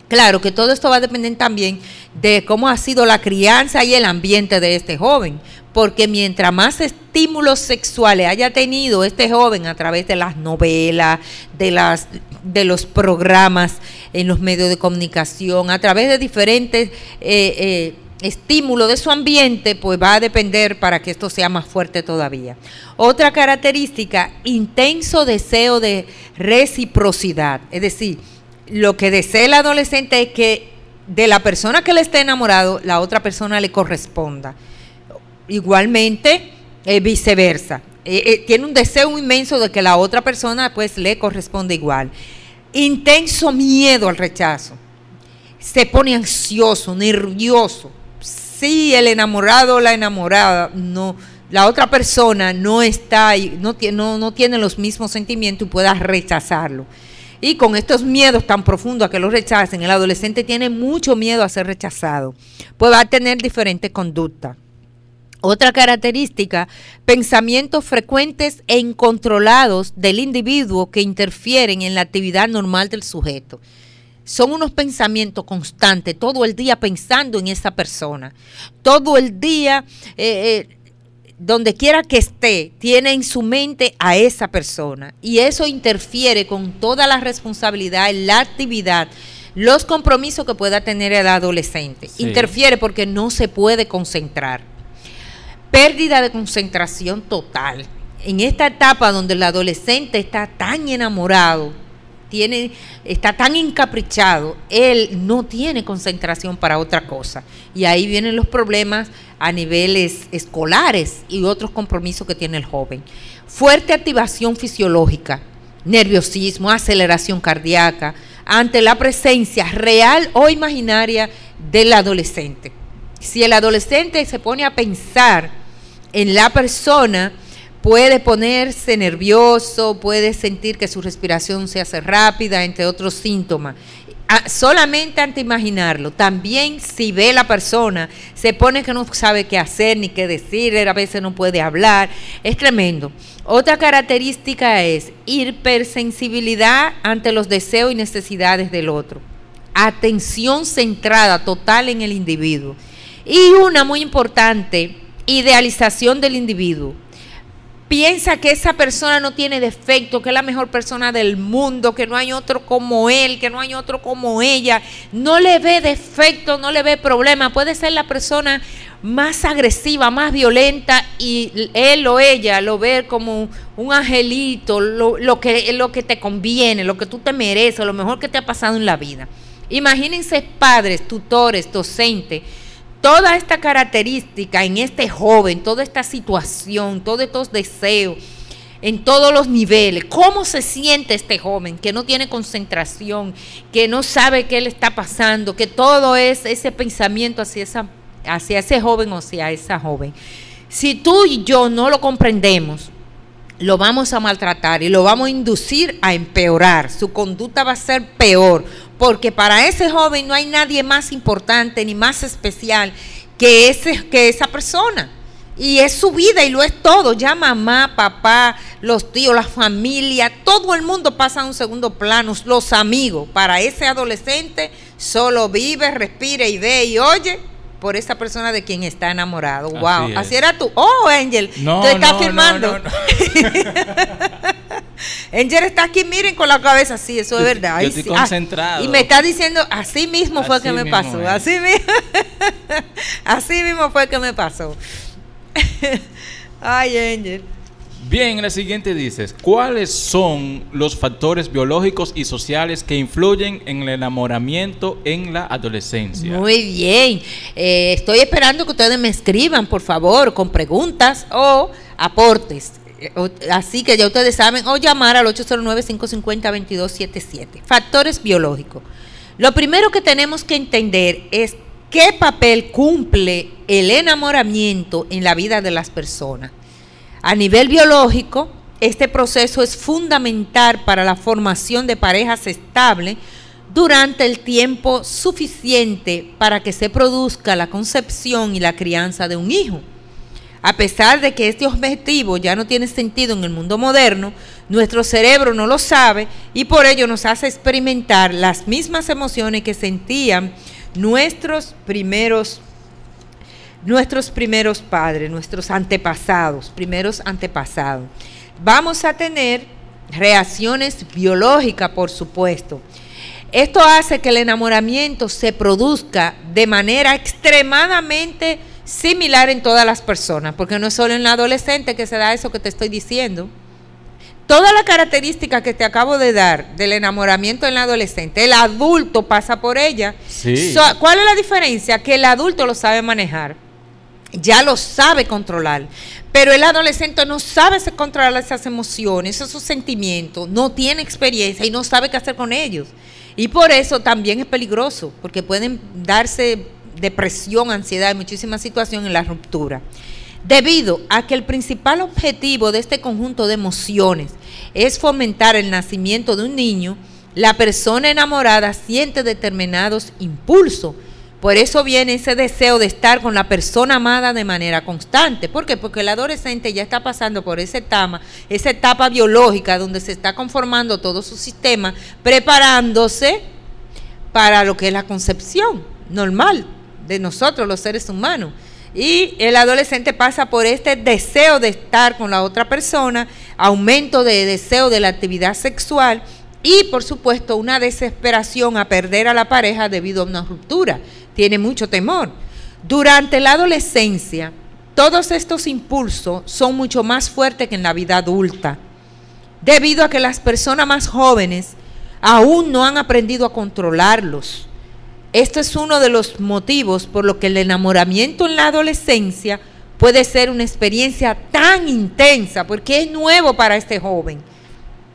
Claro que todo esto va a depender también de cómo ha sido la crianza y el ambiente de este joven, porque mientras más estímulos sexuales haya tenido este joven a través de las novelas, de las de los programas en los medios de comunicación, a través de diferentes eh, eh, estímulos de su ambiente, pues va a depender para que esto sea más fuerte todavía. Otra característica, intenso deseo de reciprocidad, es decir, lo que desea el adolescente es que de la persona que le esté enamorado, la otra persona le corresponda. Igualmente, eh, viceversa. Eh, eh, tiene un deseo inmenso de que la otra persona pues le corresponde igual. Intenso miedo al rechazo. Se pone ansioso, nervioso. Si el enamorado o la enamorada no, la otra persona no está, no, no, no tiene los mismos sentimientos y pueda rechazarlo. Y con estos miedos tan profundos a que lo rechacen, el adolescente tiene mucho miedo a ser rechazado. Pues va a tener diferentes conductas. Otra característica, pensamientos frecuentes e incontrolados del individuo que interfieren en la actividad normal del sujeto. Son unos pensamientos constantes, todo el día pensando en esa persona, todo el día, eh, eh, donde quiera que esté, tiene en su mente a esa persona. Y eso interfiere con toda la responsabilidad la actividad los compromisos que pueda tener el adolescente. Sí. Interfiere porque no se puede concentrar. Pérdida de concentración total. En esta etapa donde el adolescente está tan enamorado, tiene, está tan encaprichado, él no tiene concentración para otra cosa. Y ahí vienen los problemas a niveles escolares y otros compromisos que tiene el joven. Fuerte activación fisiológica, nerviosismo, aceleración cardíaca, ante la presencia real o imaginaria del adolescente. Si el adolescente se pone a pensar en la persona, puede ponerse nervioso, puede sentir que su respiración se hace rápida, entre otros síntomas. Ah, solamente ante imaginarlo, también si ve la persona, se pone que no sabe qué hacer ni qué decir, a veces no puede hablar, es tremendo. Otra característica es hipersensibilidad ante los deseos y necesidades del otro, atención centrada total en el individuo. Y una muy importante, idealización del individuo. Piensa que esa persona no tiene defecto, que es la mejor persona del mundo, que no hay otro como él, que no hay otro como ella, no le ve defecto, no le ve problema, puede ser la persona más agresiva, más violenta y él o ella lo ve como un angelito, lo, lo que, lo que te conviene, lo que tú te mereces, lo mejor que te ha pasado en la vida. Imagínense padres, tutores, docentes, toda esta característica en este joven, toda esta situación, todos estos deseos, en todos los niveles, cómo se siente este joven que no tiene concentración, que no sabe qué le está pasando, que todo es ese pensamiento hacia, esa, ese joven o hacia esa joven. Si tú y yo no lo comprendemos, lo vamos a maltratar y lo vamos a inducir a empeorar. Su conducta va a ser peor, porque para ese joven no hay nadie más importante ni más especial que, ese, que esa persona. Y es su vida y lo es todo. Ya mamá, papá, los tíos, la familia, todo el mundo pasa a un segundo plano, los amigos. Para ese adolescente solo vive, respira y ve y oye por esa persona de quien está enamorado. Así wow, es. así era tú. Oh, Angel, No, te estás no, firmando. no, no, [LAUGHS] Angel está aquí, miren con la cabeza, sí, eso es verdad. yo estoy sí. Ah, concentrado. y me está diciendo, así mismo fue Así que me mismo pasó, es. así mismo, [LAUGHS] así mismo fue que me pasó. [LAUGHS] Ay, Angel. Bien, en la siguiente dices, ¿cuáles son los factores biológicos y sociales que influyen en el enamoramiento en la adolescencia? Muy bien. Eh, estoy esperando que ustedes me escriban, por favor, con preguntas o aportes. Eh, Así que ya ustedes saben, o llamar al 809-550-2277. Factores biológicos. Lo primero que tenemos que entender es qué papel cumple el enamoramiento en la vida de las personas. A nivel biológico, este proceso es fundamental para la formación de parejas estables durante el tiempo suficiente para que se produzca la concepción y la crianza de un hijo. A pesar de que este objetivo ya no tiene sentido en el mundo moderno, nuestro cerebro no lo sabe y por ello nos hace experimentar las mismas emociones que sentían nuestros primeros nuestros primeros padres, nuestros antepasados, primeros antepasados. Vamos a tener reacciones biológicas, por supuesto. Esto hace que el enamoramiento se produzca de manera extremadamente similar en todas las personas, porque no es solo en la adolescente que se da eso que te estoy diciendo. Toda la característica que te acabo de dar del enamoramiento en la adolescente, el adulto pasa por ella. Sí. ¿Cuál es la diferencia? Que el adulto lo sabe manejar, ya lo sabe controlar, pero el adolescente no sabe controlar esas emociones, esos sentimientos, no tiene experiencia y no sabe qué hacer con ellos. Y por eso también es peligroso, porque pueden darse depresión, ansiedad y muchísimas situaciones en la ruptura. Debido a que el principal objetivo de este conjunto de emociones es fomentar el nacimiento de un niño, la persona enamorada siente determinados impulsos. Por eso viene ese deseo de estar con la persona amada de manera constante. ¿Por qué? Porque el adolescente ya está pasando por esa etapa, esa etapa biológica donde se está conformando todo su sistema, preparándose para lo que es la concepción normal de nosotros, los seres humanos. Y el adolescente pasa por este deseo de estar con la otra persona, aumento de deseo de la actividad sexual y por supuesto una desesperación a perder a la pareja debido a una ruptura. Tiene mucho temor. Durante la adolescencia, todos estos impulsos son mucho más fuertes que en la vida adulta, debido a que las personas más jóvenes aún no han aprendido a controlarlos. Este es uno de los motivos por lo que el enamoramiento en la adolescencia puede ser una experiencia tan intensa, porque es nuevo para este joven.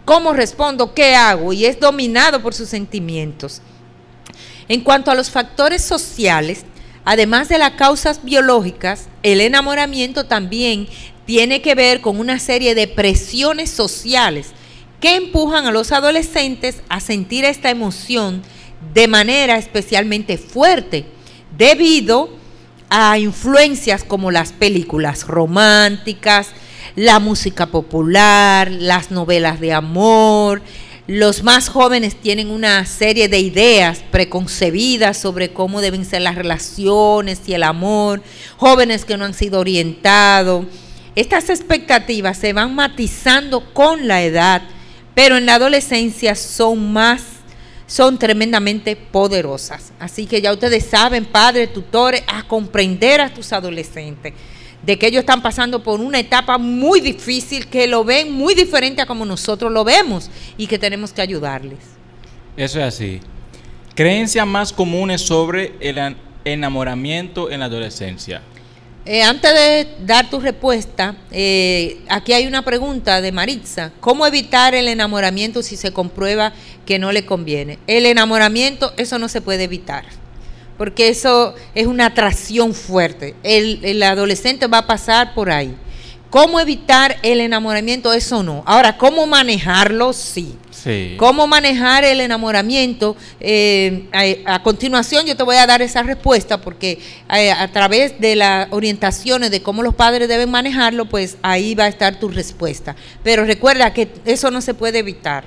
¿Cómo respondo? ¿Qué hago? Y es dominado por sus sentimientos. En cuanto a los factores sociales, además de las causas biológicas, el enamoramiento también tiene que ver con una serie de presiones sociales que empujan a los adolescentes a sentir esta emoción de manera especialmente fuerte, debido a influencias como las películas románticas, la música popular, las novelas de amor. Los más jóvenes tienen una serie de ideas preconcebidas sobre cómo deben ser las relaciones y el amor, jóvenes que no han sido orientados. Estas expectativas se van matizando con la edad, pero en la adolescencia son más, son tremendamente poderosas. Así que ya ustedes saben, padres, tutores, a comprender a tus adolescentes de que ellos están pasando por una etapa muy difícil, que lo ven muy diferente a como nosotros lo vemos y que tenemos que ayudarles. Eso es así. Creencias más comunes sobre el enamoramiento en la adolescencia. Eh, antes de dar tu respuesta, eh, aquí hay una pregunta de Maritza. ¿Cómo evitar el enamoramiento si se comprueba que no le conviene? El enamoramiento, eso no se puede evitar porque eso es una atracción fuerte. El, adolescente va a pasar por ahí. ¿Cómo evitar el enamoramiento? Eso no. Ahora, ¿cómo manejarlo? Sí. sí. ¿Cómo manejar el enamoramiento? Eh, a, continuación yo te voy a dar esa respuesta porque eh, a través de las orientaciones de cómo los padres deben manejarlo, pues ahí va a estar tu respuesta. Pero recuerda que eso no se puede evitar.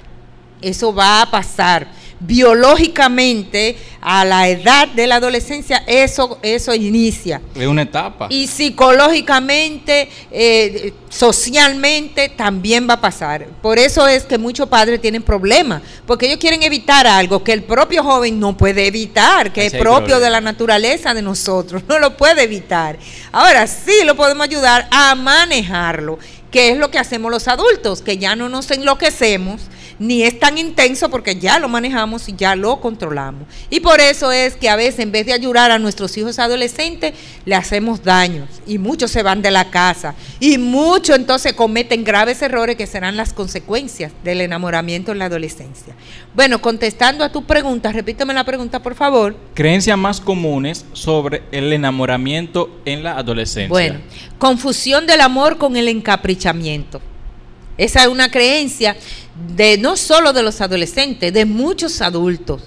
Eso va a pasar biológicamente a la edad de la adolescencia eso, eso inicia. Es una etapa. Y psicológicamente, eh, socialmente también va a pasar. Por eso es que muchos padres tienen problemas, porque ellos quieren evitar algo que el propio joven no puede evitar, que es propio de la naturaleza de nosotros, [LAUGHS] no lo puede evitar. Ahora sí lo podemos ayudar a manejarlo, que es lo que hacemos los adultos, que ya no nos enloquecemos ni es tan intenso porque ya lo manejamos y ya lo controlamos. Y por eso es que a veces en vez de ayudar a nuestros hijos adolescentes, le hacemos daños y muchos se van de la casa y muchos entonces cometen graves errores que serán las consecuencias del enamoramiento en la adolescencia. Bueno, contestando a tu pregunta, repíteme la pregunta por favor. Creencias más comunes sobre el enamoramiento en la adolescencia. Bueno, confusión del amor con el encaprichamiento. Esa es una creencia de no solo de los adolescentes, de muchos adultos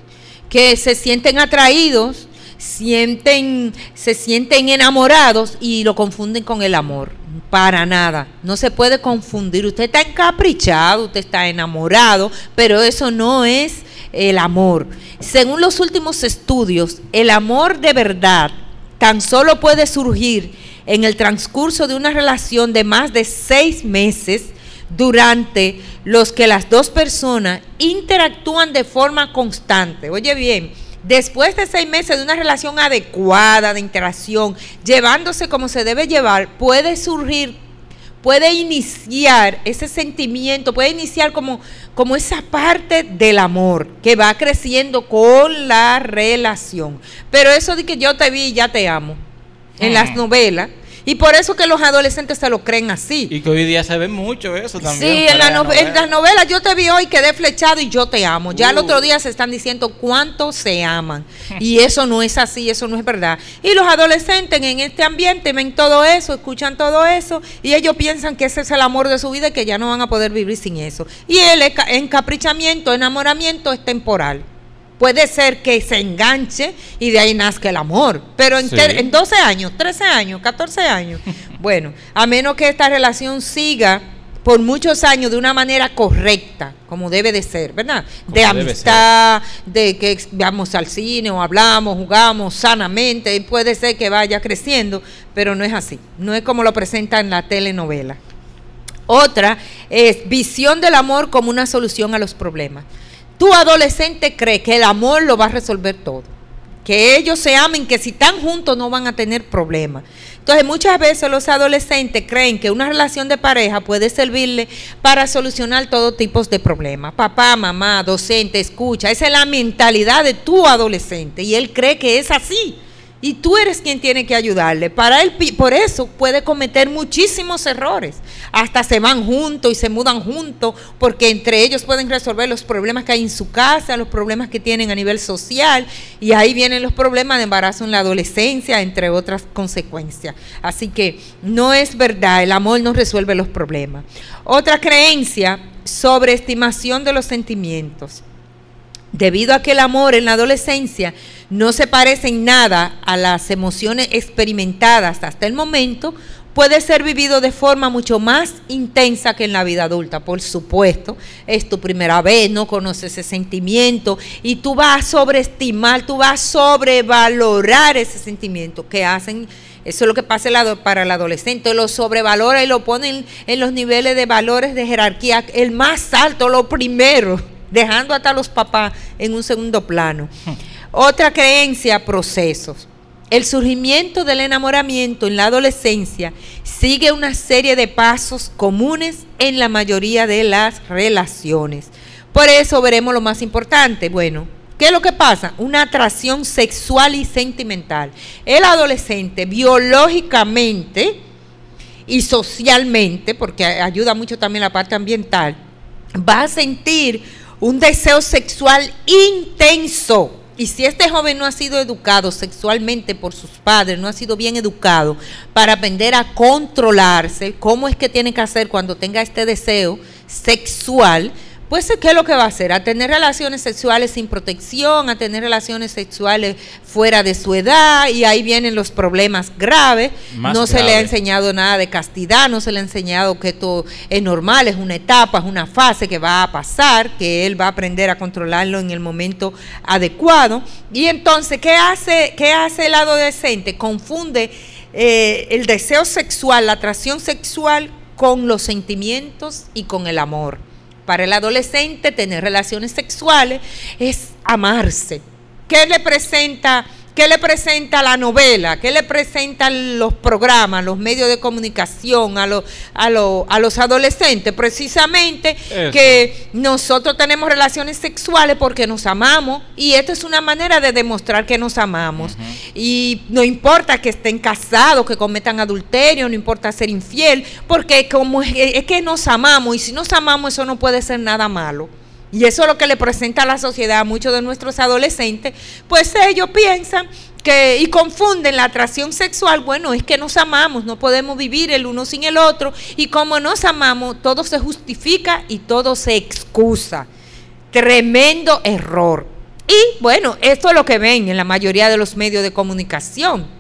que se sienten atraídos, sienten, se sienten enamorados y lo confunden con el amor. Para nada, no se puede confundir. Usted está encaprichado, usted está enamorado, pero eso no es el amor. Según los últimos estudios, el amor de verdad tan solo puede surgir en el transcurso de una relación de más de seis meses durante los que las dos personas interactúan de forma constante. Oye bien, después de seis meses de una relación adecuada de interacción, llevándose como se debe llevar, puede surgir, puede iniciar ese sentimiento, puede iniciar como, como esa parte del amor que va creciendo con la relación. Pero eso de que yo te vi y ya te amo, en las novelas, y por eso que los adolescentes se lo creen así. Y que hoy día se ve mucho eso también. Sí, en, la las novelas yo te vi hoy, quedé flechado y yo te amo. Ya el uh. otro día se están diciendo cuánto se aman. [LAUGHS] y eso no es así, eso no es verdad. Y los adolescentes en este ambiente ven todo eso, escuchan todo eso y ellos piensan que ese es el amor de su vida y que ya no van a poder vivir sin eso. Y el encaprichamiento, enamoramiento es temporal puede ser que se enganche y de ahí nazca el amor. Pero en, en 12 años, 13 años, 14 años, [LAUGHS] bueno, a menos que esta relación siga por muchos años de una manera correcta, como debe de ser, ¿verdad? De amistad, de que vamos al cine o hablamos, jugamos sanamente, y puede ser que vaya creciendo, pero no es así, no es como lo presenta en la telenovela. Otra es visión del amor como una solución a los problemas. Tu adolescente cree que el amor lo va a resolver todo. Que ellos se amen, que si están juntos no van a tener problemas. Entonces muchas veces los adolescentes creen que una relación de pareja puede servirle para solucionar todo tipo de problemas. Papá, mamá, docente, escucha. Esa es la mentalidad de tu adolescente y él cree que es así. Y tú eres quien tiene que ayudarle. Para él, por eso puede cometer muchísimos errores. Hasta se van juntos y se mudan juntos porque entre ellos pueden resolver los problemas que hay en su casa, los problemas que tienen a nivel social y ahí vienen los problemas de embarazo en la adolescencia, entre otras consecuencias. Así que no es verdad, el amor no resuelve los problemas. Otra creencia, sobreestimación de los sentimientos. Debido a que el amor en la adolescencia no se parece en nada a las emociones experimentadas hasta el momento, puede ser vivido de forma mucho más intensa que en la vida adulta, por supuesto. Es tu primera vez, no conoces ese sentimiento y tú vas a sobreestimar, tú vas a sobrevalorar ese sentimiento que hacen. Eso es lo que pasa para el adolescente, lo sobrevalora y lo pone en los niveles de valores de jerarquía, el más alto, lo primero, dejando hasta los papás en un segundo plano. Otra creencia, procesos. El surgimiento del enamoramiento en la adolescencia sigue una serie de pasos comunes en la mayoría de las relaciones. Por eso veremos lo más importante. Bueno, ¿qué es lo que pasa? Una atracción sexual y sentimental. El adolescente biológicamente y socialmente, porque ayuda mucho también la parte ambiental, va a sentir un deseo sexual intenso. Y si este joven no ha sido educado sexualmente por sus padres, no ha sido bien educado para aprender a controlarse, cómo es que tiene que hacer cuando tenga este deseo sexual, pues ¿qué es lo que va a hacer? A tener relaciones sexuales sin protección, a tener relaciones sexuales fuera de su edad y ahí vienen los problemas graves. no se le ha enseñado nada de castidad, no se le ha enseñado que esto es normal, es una etapa, es una fase que va a pasar, que él va a aprender a controlarlo en el momento adecuado. Y entonces, ¿qué hace, qué hace el adolescente? Confunde eh, el deseo sexual, la atracción sexual con los sentimientos y con el amor. Para el adolescente tener relaciones sexuales es amarse. ¿Qué le presenta ¿Qué le presenta la novela? ¿Qué le presentan los programas, los medios de comunicación a, los a, a los adolescentes? Precisamente que nosotros tenemos relaciones sexuales porque nos amamos y esto es una manera de demostrar que nos amamos. Y no importa que estén casados, que cometan adulterio, no importa ser infiel, porque como es que nos amamos y si nos amamos eso no puede ser nada malo. Y eso es lo que le presenta a la sociedad a muchos de nuestros adolescentes, pues ellos piensan que y confunden la atracción sexual, bueno, es que nos amamos, no podemos vivir el uno sin el otro y como nos amamos, todo se justifica y todo se excusa. Tremendo error. Y bueno, esto es lo que ven en la mayoría de los medios de comunicación.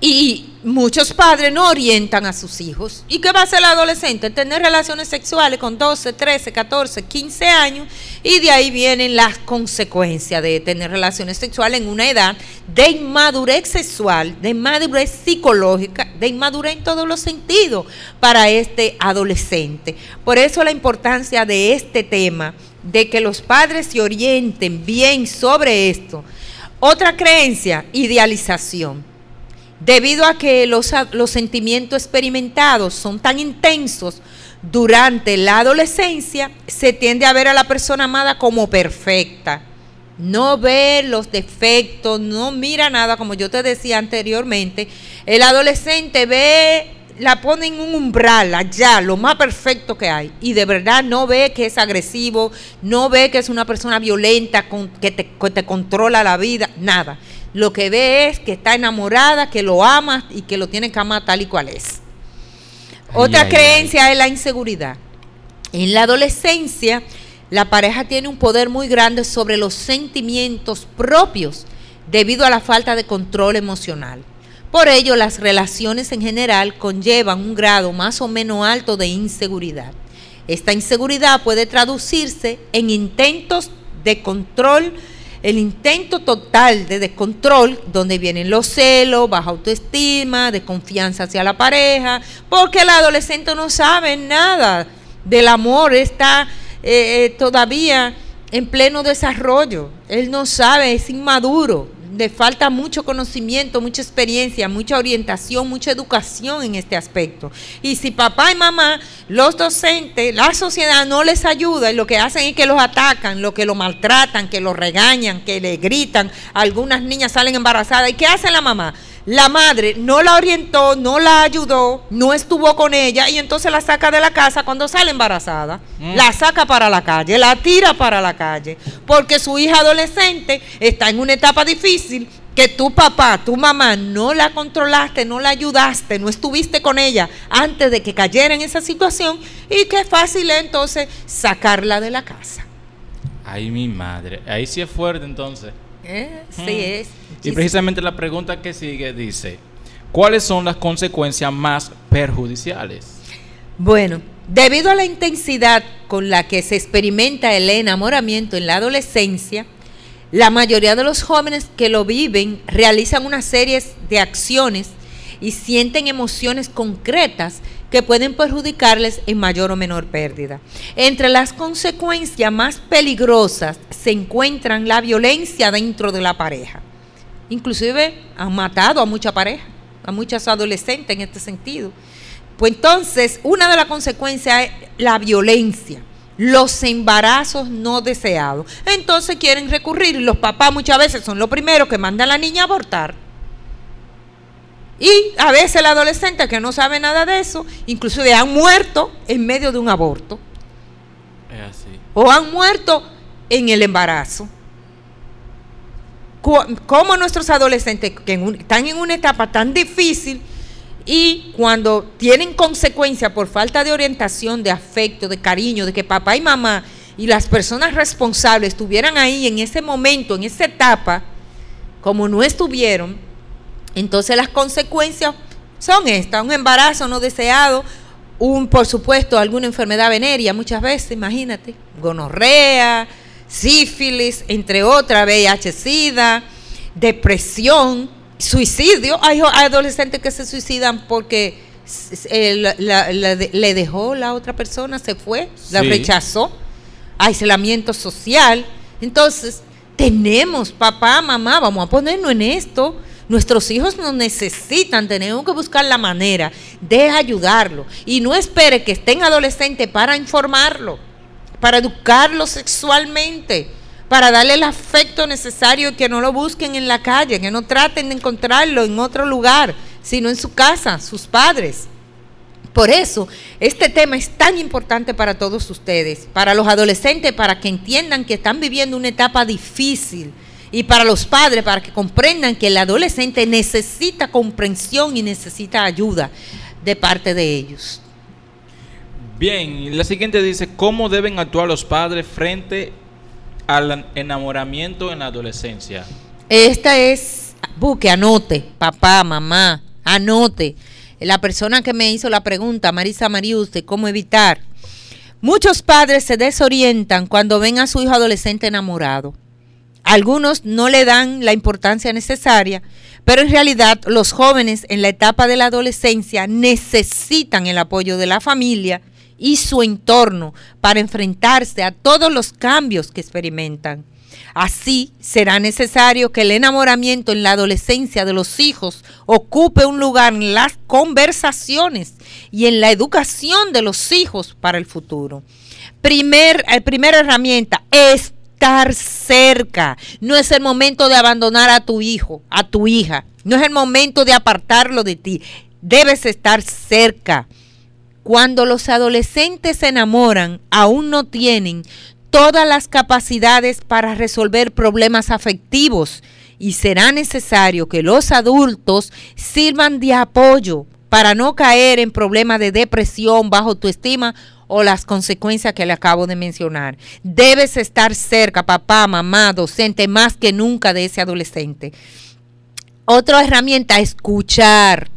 Y muchos padres no orientan a sus hijos. ¿Y qué va a hacer el adolescente? Tener relaciones sexuales con 12, 13, 14, 15 años y de ahí vienen las consecuencias de tener relaciones sexuales en una edad de inmadurez sexual, de inmadurez psicológica, de inmadurez en todos los sentidos para este adolescente. Por eso la importancia de este tema, de que los padres se orienten bien sobre esto. Otra creencia, idealización debido a que los, sentimientos experimentados son tan intensos durante la adolescencia, se tiende a ver a la persona amada como perfecta. No ve los defectos, no mira nada, como yo te decía anteriormente. El adolescente ve, la pone en un umbral allá, lo más perfecto que hay. Y de verdad no ve que es agresivo, no ve que es una persona violenta, que que te controla la vida, nada lo que ve es que está enamorada, que lo ama y que lo tiene que amar tal y cual es. Otra creencia es la inseguridad. En la adolescencia, la pareja tiene un poder muy grande sobre los sentimientos propios debido a la falta de control emocional. Por ello, las relaciones en general conllevan un grado más o menos alto de inseguridad. Esta inseguridad puede traducirse en intentos de control el intento total de descontrol, donde vienen los celos, baja autoestima, desconfianza hacia la pareja, porque el adolescente no sabe nada del amor, está eh, eh, todavía en pleno desarrollo. Él no sabe, es inmaduro. Le falta mucho conocimiento, mucha experiencia, mucha orientación, mucha educación en este aspecto. Y si papá y mamá, los docentes, la sociedad no les ayuda y lo que hacen es que los atacan, lo que lo maltratan, que lo regañan, que le gritan, algunas niñas salen embarazadas. ¿Y qué hace la mamá? La madre no la orientó, no la ayudó, no estuvo con ella y entonces la saca de la casa cuando sale embarazada. Mm. La saca para la calle, la tira para la calle, porque su hija adolescente está en una etapa difícil que tu papá, tu mamá no la controlaste, no la ayudaste, no estuviste con ella antes de que cayera en esa situación y qué fácil es entonces sacarla de la casa. Ay, mi madre. Ahí sí es fuerte entonces. Eh, Sí Mm. es. Y precisamente la pregunta que sigue dice, ¿cuáles son las consecuencias más perjudiciales? Bueno, debido a la intensidad con la que se experimenta el enamoramiento en la adolescencia, la mayoría de los jóvenes que lo viven realizan una serie de acciones y sienten emociones concretas que pueden perjudicarles en mayor o menor pérdida. Entre las consecuencias más peligrosas se encuentran la violencia dentro de la pareja. Inclusive han matado a mucha pareja, a muchas adolescentes en este sentido. Pues entonces, una de las consecuencias es la violencia, los embarazos no deseados. Entonces quieren recurrir y los papás muchas veces son los primeros que mandan a la niña a abortar. Y a veces el adolescente que no sabe nada de eso, inclusive han muerto en medio de un aborto Es así. o han muerto en el embarazo. ¿Cómo nuestros adolescentes que están en una etapa tan difícil y cuando tienen consecuencias por falta de orientación, de afecto, de cariño, de que papá y mamá y las personas responsables estuvieran ahí en ese momento, en esa etapa, como no estuvieron, entonces las consecuencias son estas, un embarazo no deseado, un, por supuesto, alguna enfermedad venérea muchas veces, imagínate, gonorrea, sífilis, entre otras, VIH-Sida, depresión, suicidio. Hay, adolescentes que se suicidan porque eh, la- la- la le dejó la otra persona, se fue, la Sí. rechazó, aislamiento social. Entonces, tenemos, papá, mamá, vamos a ponernos en esto. Nuestros hijos nos necesitan, tenemos que buscar la manera de ayudarlo. Y no espere que estén adolescentes para informarlo, para educarlo sexualmente, para darle el afecto necesario y que no lo busquen en la calle, que no traten de encontrarlo en otro lugar, sino en su casa, sus padres. Por eso, este tema es tan importante para todos ustedes, para los adolescentes, para que entiendan que están viviendo una etapa difícil y para los padres, para que comprendan que el adolescente necesita comprensión y necesita ayuda de parte de ellos. Bien, la siguiente dice, ¿cómo deben actuar los padres frente al enamoramiento en la adolescencia? Esta es, busque, anote, papá, mamá, anote. La persona que me hizo la pregunta, Marisa Marius, de cómo evitar. Muchos padres se desorientan cuando ven a su hijo adolescente enamorado. Algunos no le dan la importancia necesaria, pero en realidad los jóvenes en la etapa de la adolescencia necesitan el apoyo de la familia y su entorno para enfrentarse a todos los cambios que experimentan. Así será necesario que el enamoramiento en la adolescencia de los hijos ocupe un lugar en las conversaciones y en la educación de los hijos para el futuro. Primer, eh, primera herramienta, estar cerca. No es el momento de abandonar a tu hijo, a tu hija. No es el momento de apartarlo de ti. Debes estar cerca. Cuando los adolescentes se enamoran, aún no tienen todas las capacidades para resolver problemas afectivos y será necesario que los adultos sirvan de apoyo para no caer en problemas de depresión, bajo autoestima o las consecuencias que le acabo de mencionar. Debes estar cerca, papá, mamá, docente, más que nunca de ese adolescente. Otra herramienta, escuchar.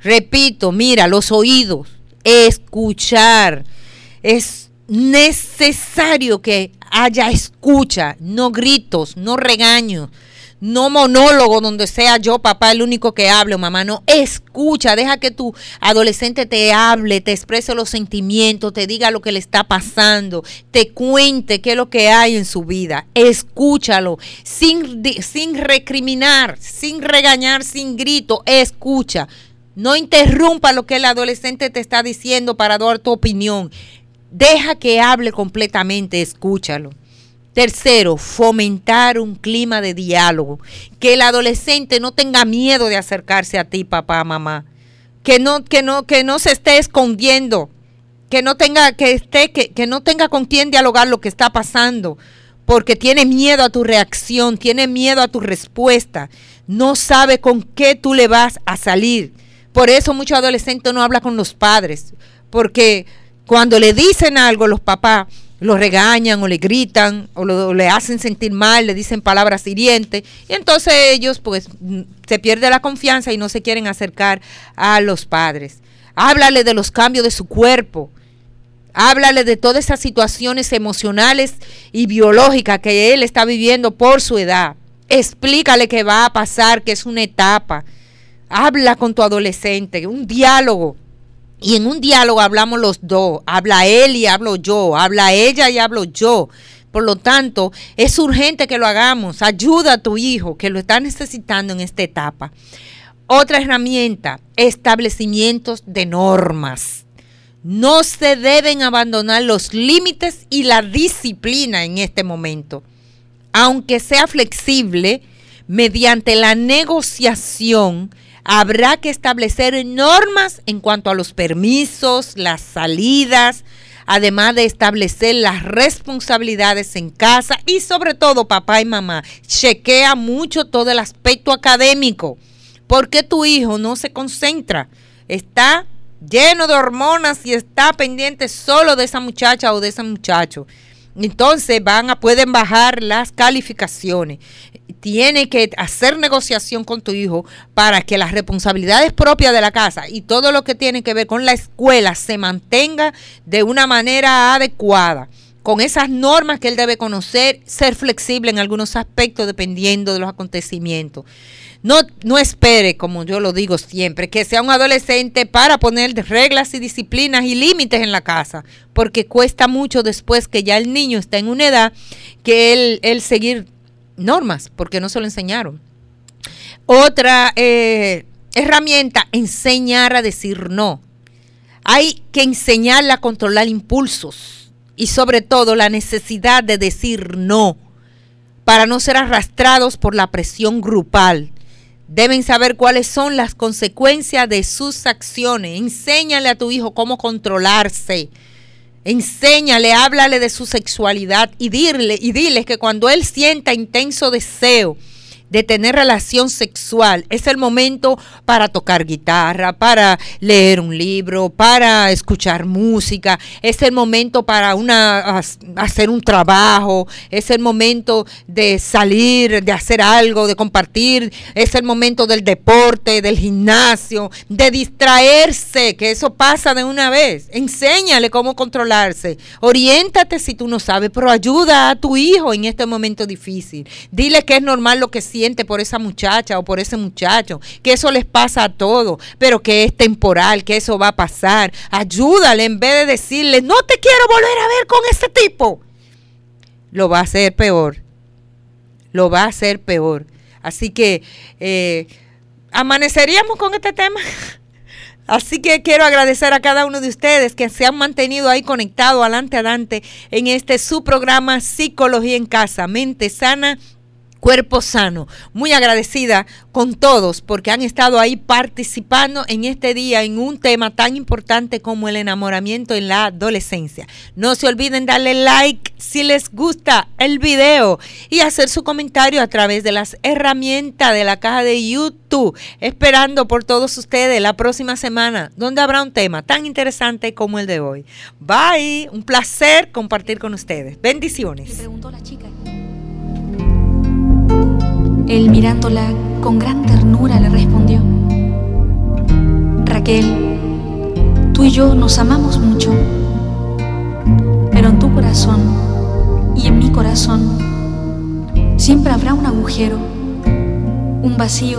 Repito, mira, los oídos, escuchar. Es necesario que haya escucha, no gritos, no regaños, no monólogo donde sea yo, papá, el único que hable mamá, no, escucha, deja que tu adolescente te hable, te exprese los sentimientos, te diga lo que le está pasando, te cuente qué es lo que hay en su vida, escúchalo, sin, sin recriminar, sin regañar, sin grito, escucha. No interrumpa lo que el adolescente te está diciendo para dar tu opinión. Deja que hable completamente, escúchalo. Tercero, fomentar un clima de diálogo. Que el adolescente no tenga miedo de acercarse a ti, papá, mamá. Que no, que no, que no se esté escondiendo. Que no tenga, que esté, que, que no tenga con quién dialogar lo que está pasando. Porque tiene miedo a tu reacción, tiene miedo a tu respuesta. No sabe con qué tú le vas a salir. Por eso muchos adolescentes no hablan con los padres. Porque cuando le dicen algo los papás, lo regañan o le gritan o, le hacen sentir mal, le dicen palabras hirientes y entonces ellos pues se pierde la confianza y no se quieren acercar a los padres. Háblale de los cambios de su cuerpo. Háblale de todas esas situaciones emocionales y biológicas que él está viviendo por su edad. Explícale que va a pasar, que es una etapa. Habla con tu adolescente, un diálogo y en un diálogo hablamos los dos, habla él y hablo yo, habla ella y hablo yo. Por lo tanto, es urgente que lo hagamos. Ayuda a tu hijo que lo está necesitando en esta etapa. Otra herramienta, establecimientos de normas. No se deben abandonar los límites y la disciplina en este momento. Aunque sea flexible, mediante la negociación, habrá que establecer normas en cuanto a los permisos, las salidas, además de establecer las responsabilidades en casa y sobre todo papá y mamá, chequea mucho todo el aspecto académico, porque tu hijo no se concentra, está lleno de hormonas y está pendiente solo de esa muchacha o de ese muchacho. Entonces van a pueden bajar las calificaciones. Tiene que hacer negociación con tu hijo para que las responsabilidades propias de la casa y todo lo que tiene que ver con la escuela se mantenga de una manera adecuada con esas normas que él debe conocer, ser flexible en algunos aspectos dependiendo de los acontecimientos. No, no espere, como yo lo digo siempre, que sea un adolescente para poner reglas y disciplinas y límites en la casa, porque cuesta mucho después que ya el niño está en una edad que él, él seguir normas, porque no se lo enseñaron. Otra eh, herramienta, enseñar a decir no. Hay que enseñarle a controlar impulsos y sobre todo la necesidad de decir no para no ser arrastrados por la presión grupal Deben saber cuáles son las consecuencias de sus acciones. Enséñale a tu hijo cómo controlarse. Enséñale, háblale de su sexualidad y dile, y dile que cuando él sienta intenso deseo, de tener relación sexual. Es el momento para tocar guitarra, para leer un libro, para escuchar música. Es el momento para una, hacer un trabajo. Es el momento de salir, de hacer algo, de compartir. Es el momento del deporte, del gimnasio, de distraerse, que eso pasa de una vez. Enséñale cómo controlarse. Oriéntate si tú no sabes, pero ayuda a tu hijo en este momento difícil. Dile que es normal lo que siente por esa muchacha o por ese muchacho, que eso les pasa a todos, pero que es temporal, que eso va a pasar. Ayúdale en vez de decirle, no te quiero volver a ver con ese tipo. Lo va a hacer peor. Lo va a hacer peor. Así que eh, amaneceríamos con este tema. [LAUGHS] Así que quiero agradecer a cada uno de ustedes que se han mantenido ahí conectado adelante, adelante en este su programa Psicología en Casa, Mente Sana Cuerpo Sano. Muy agradecida con todos porque han estado ahí participando en este día en un tema tan importante como el enamoramiento en la adolescencia. No se olviden darle like si les gusta el video y hacer su comentario a través de las herramientas de la caja de YouTube. Esperando por todos ustedes la próxima semana donde habrá un tema tan interesante como el de hoy. Bye, un placer compartir con ustedes. Bendiciones. Él mirándola con gran ternura le respondió, Raquel, tú y yo nos amamos mucho, pero en tu corazón y en mi corazón siempre habrá un agujero un vacío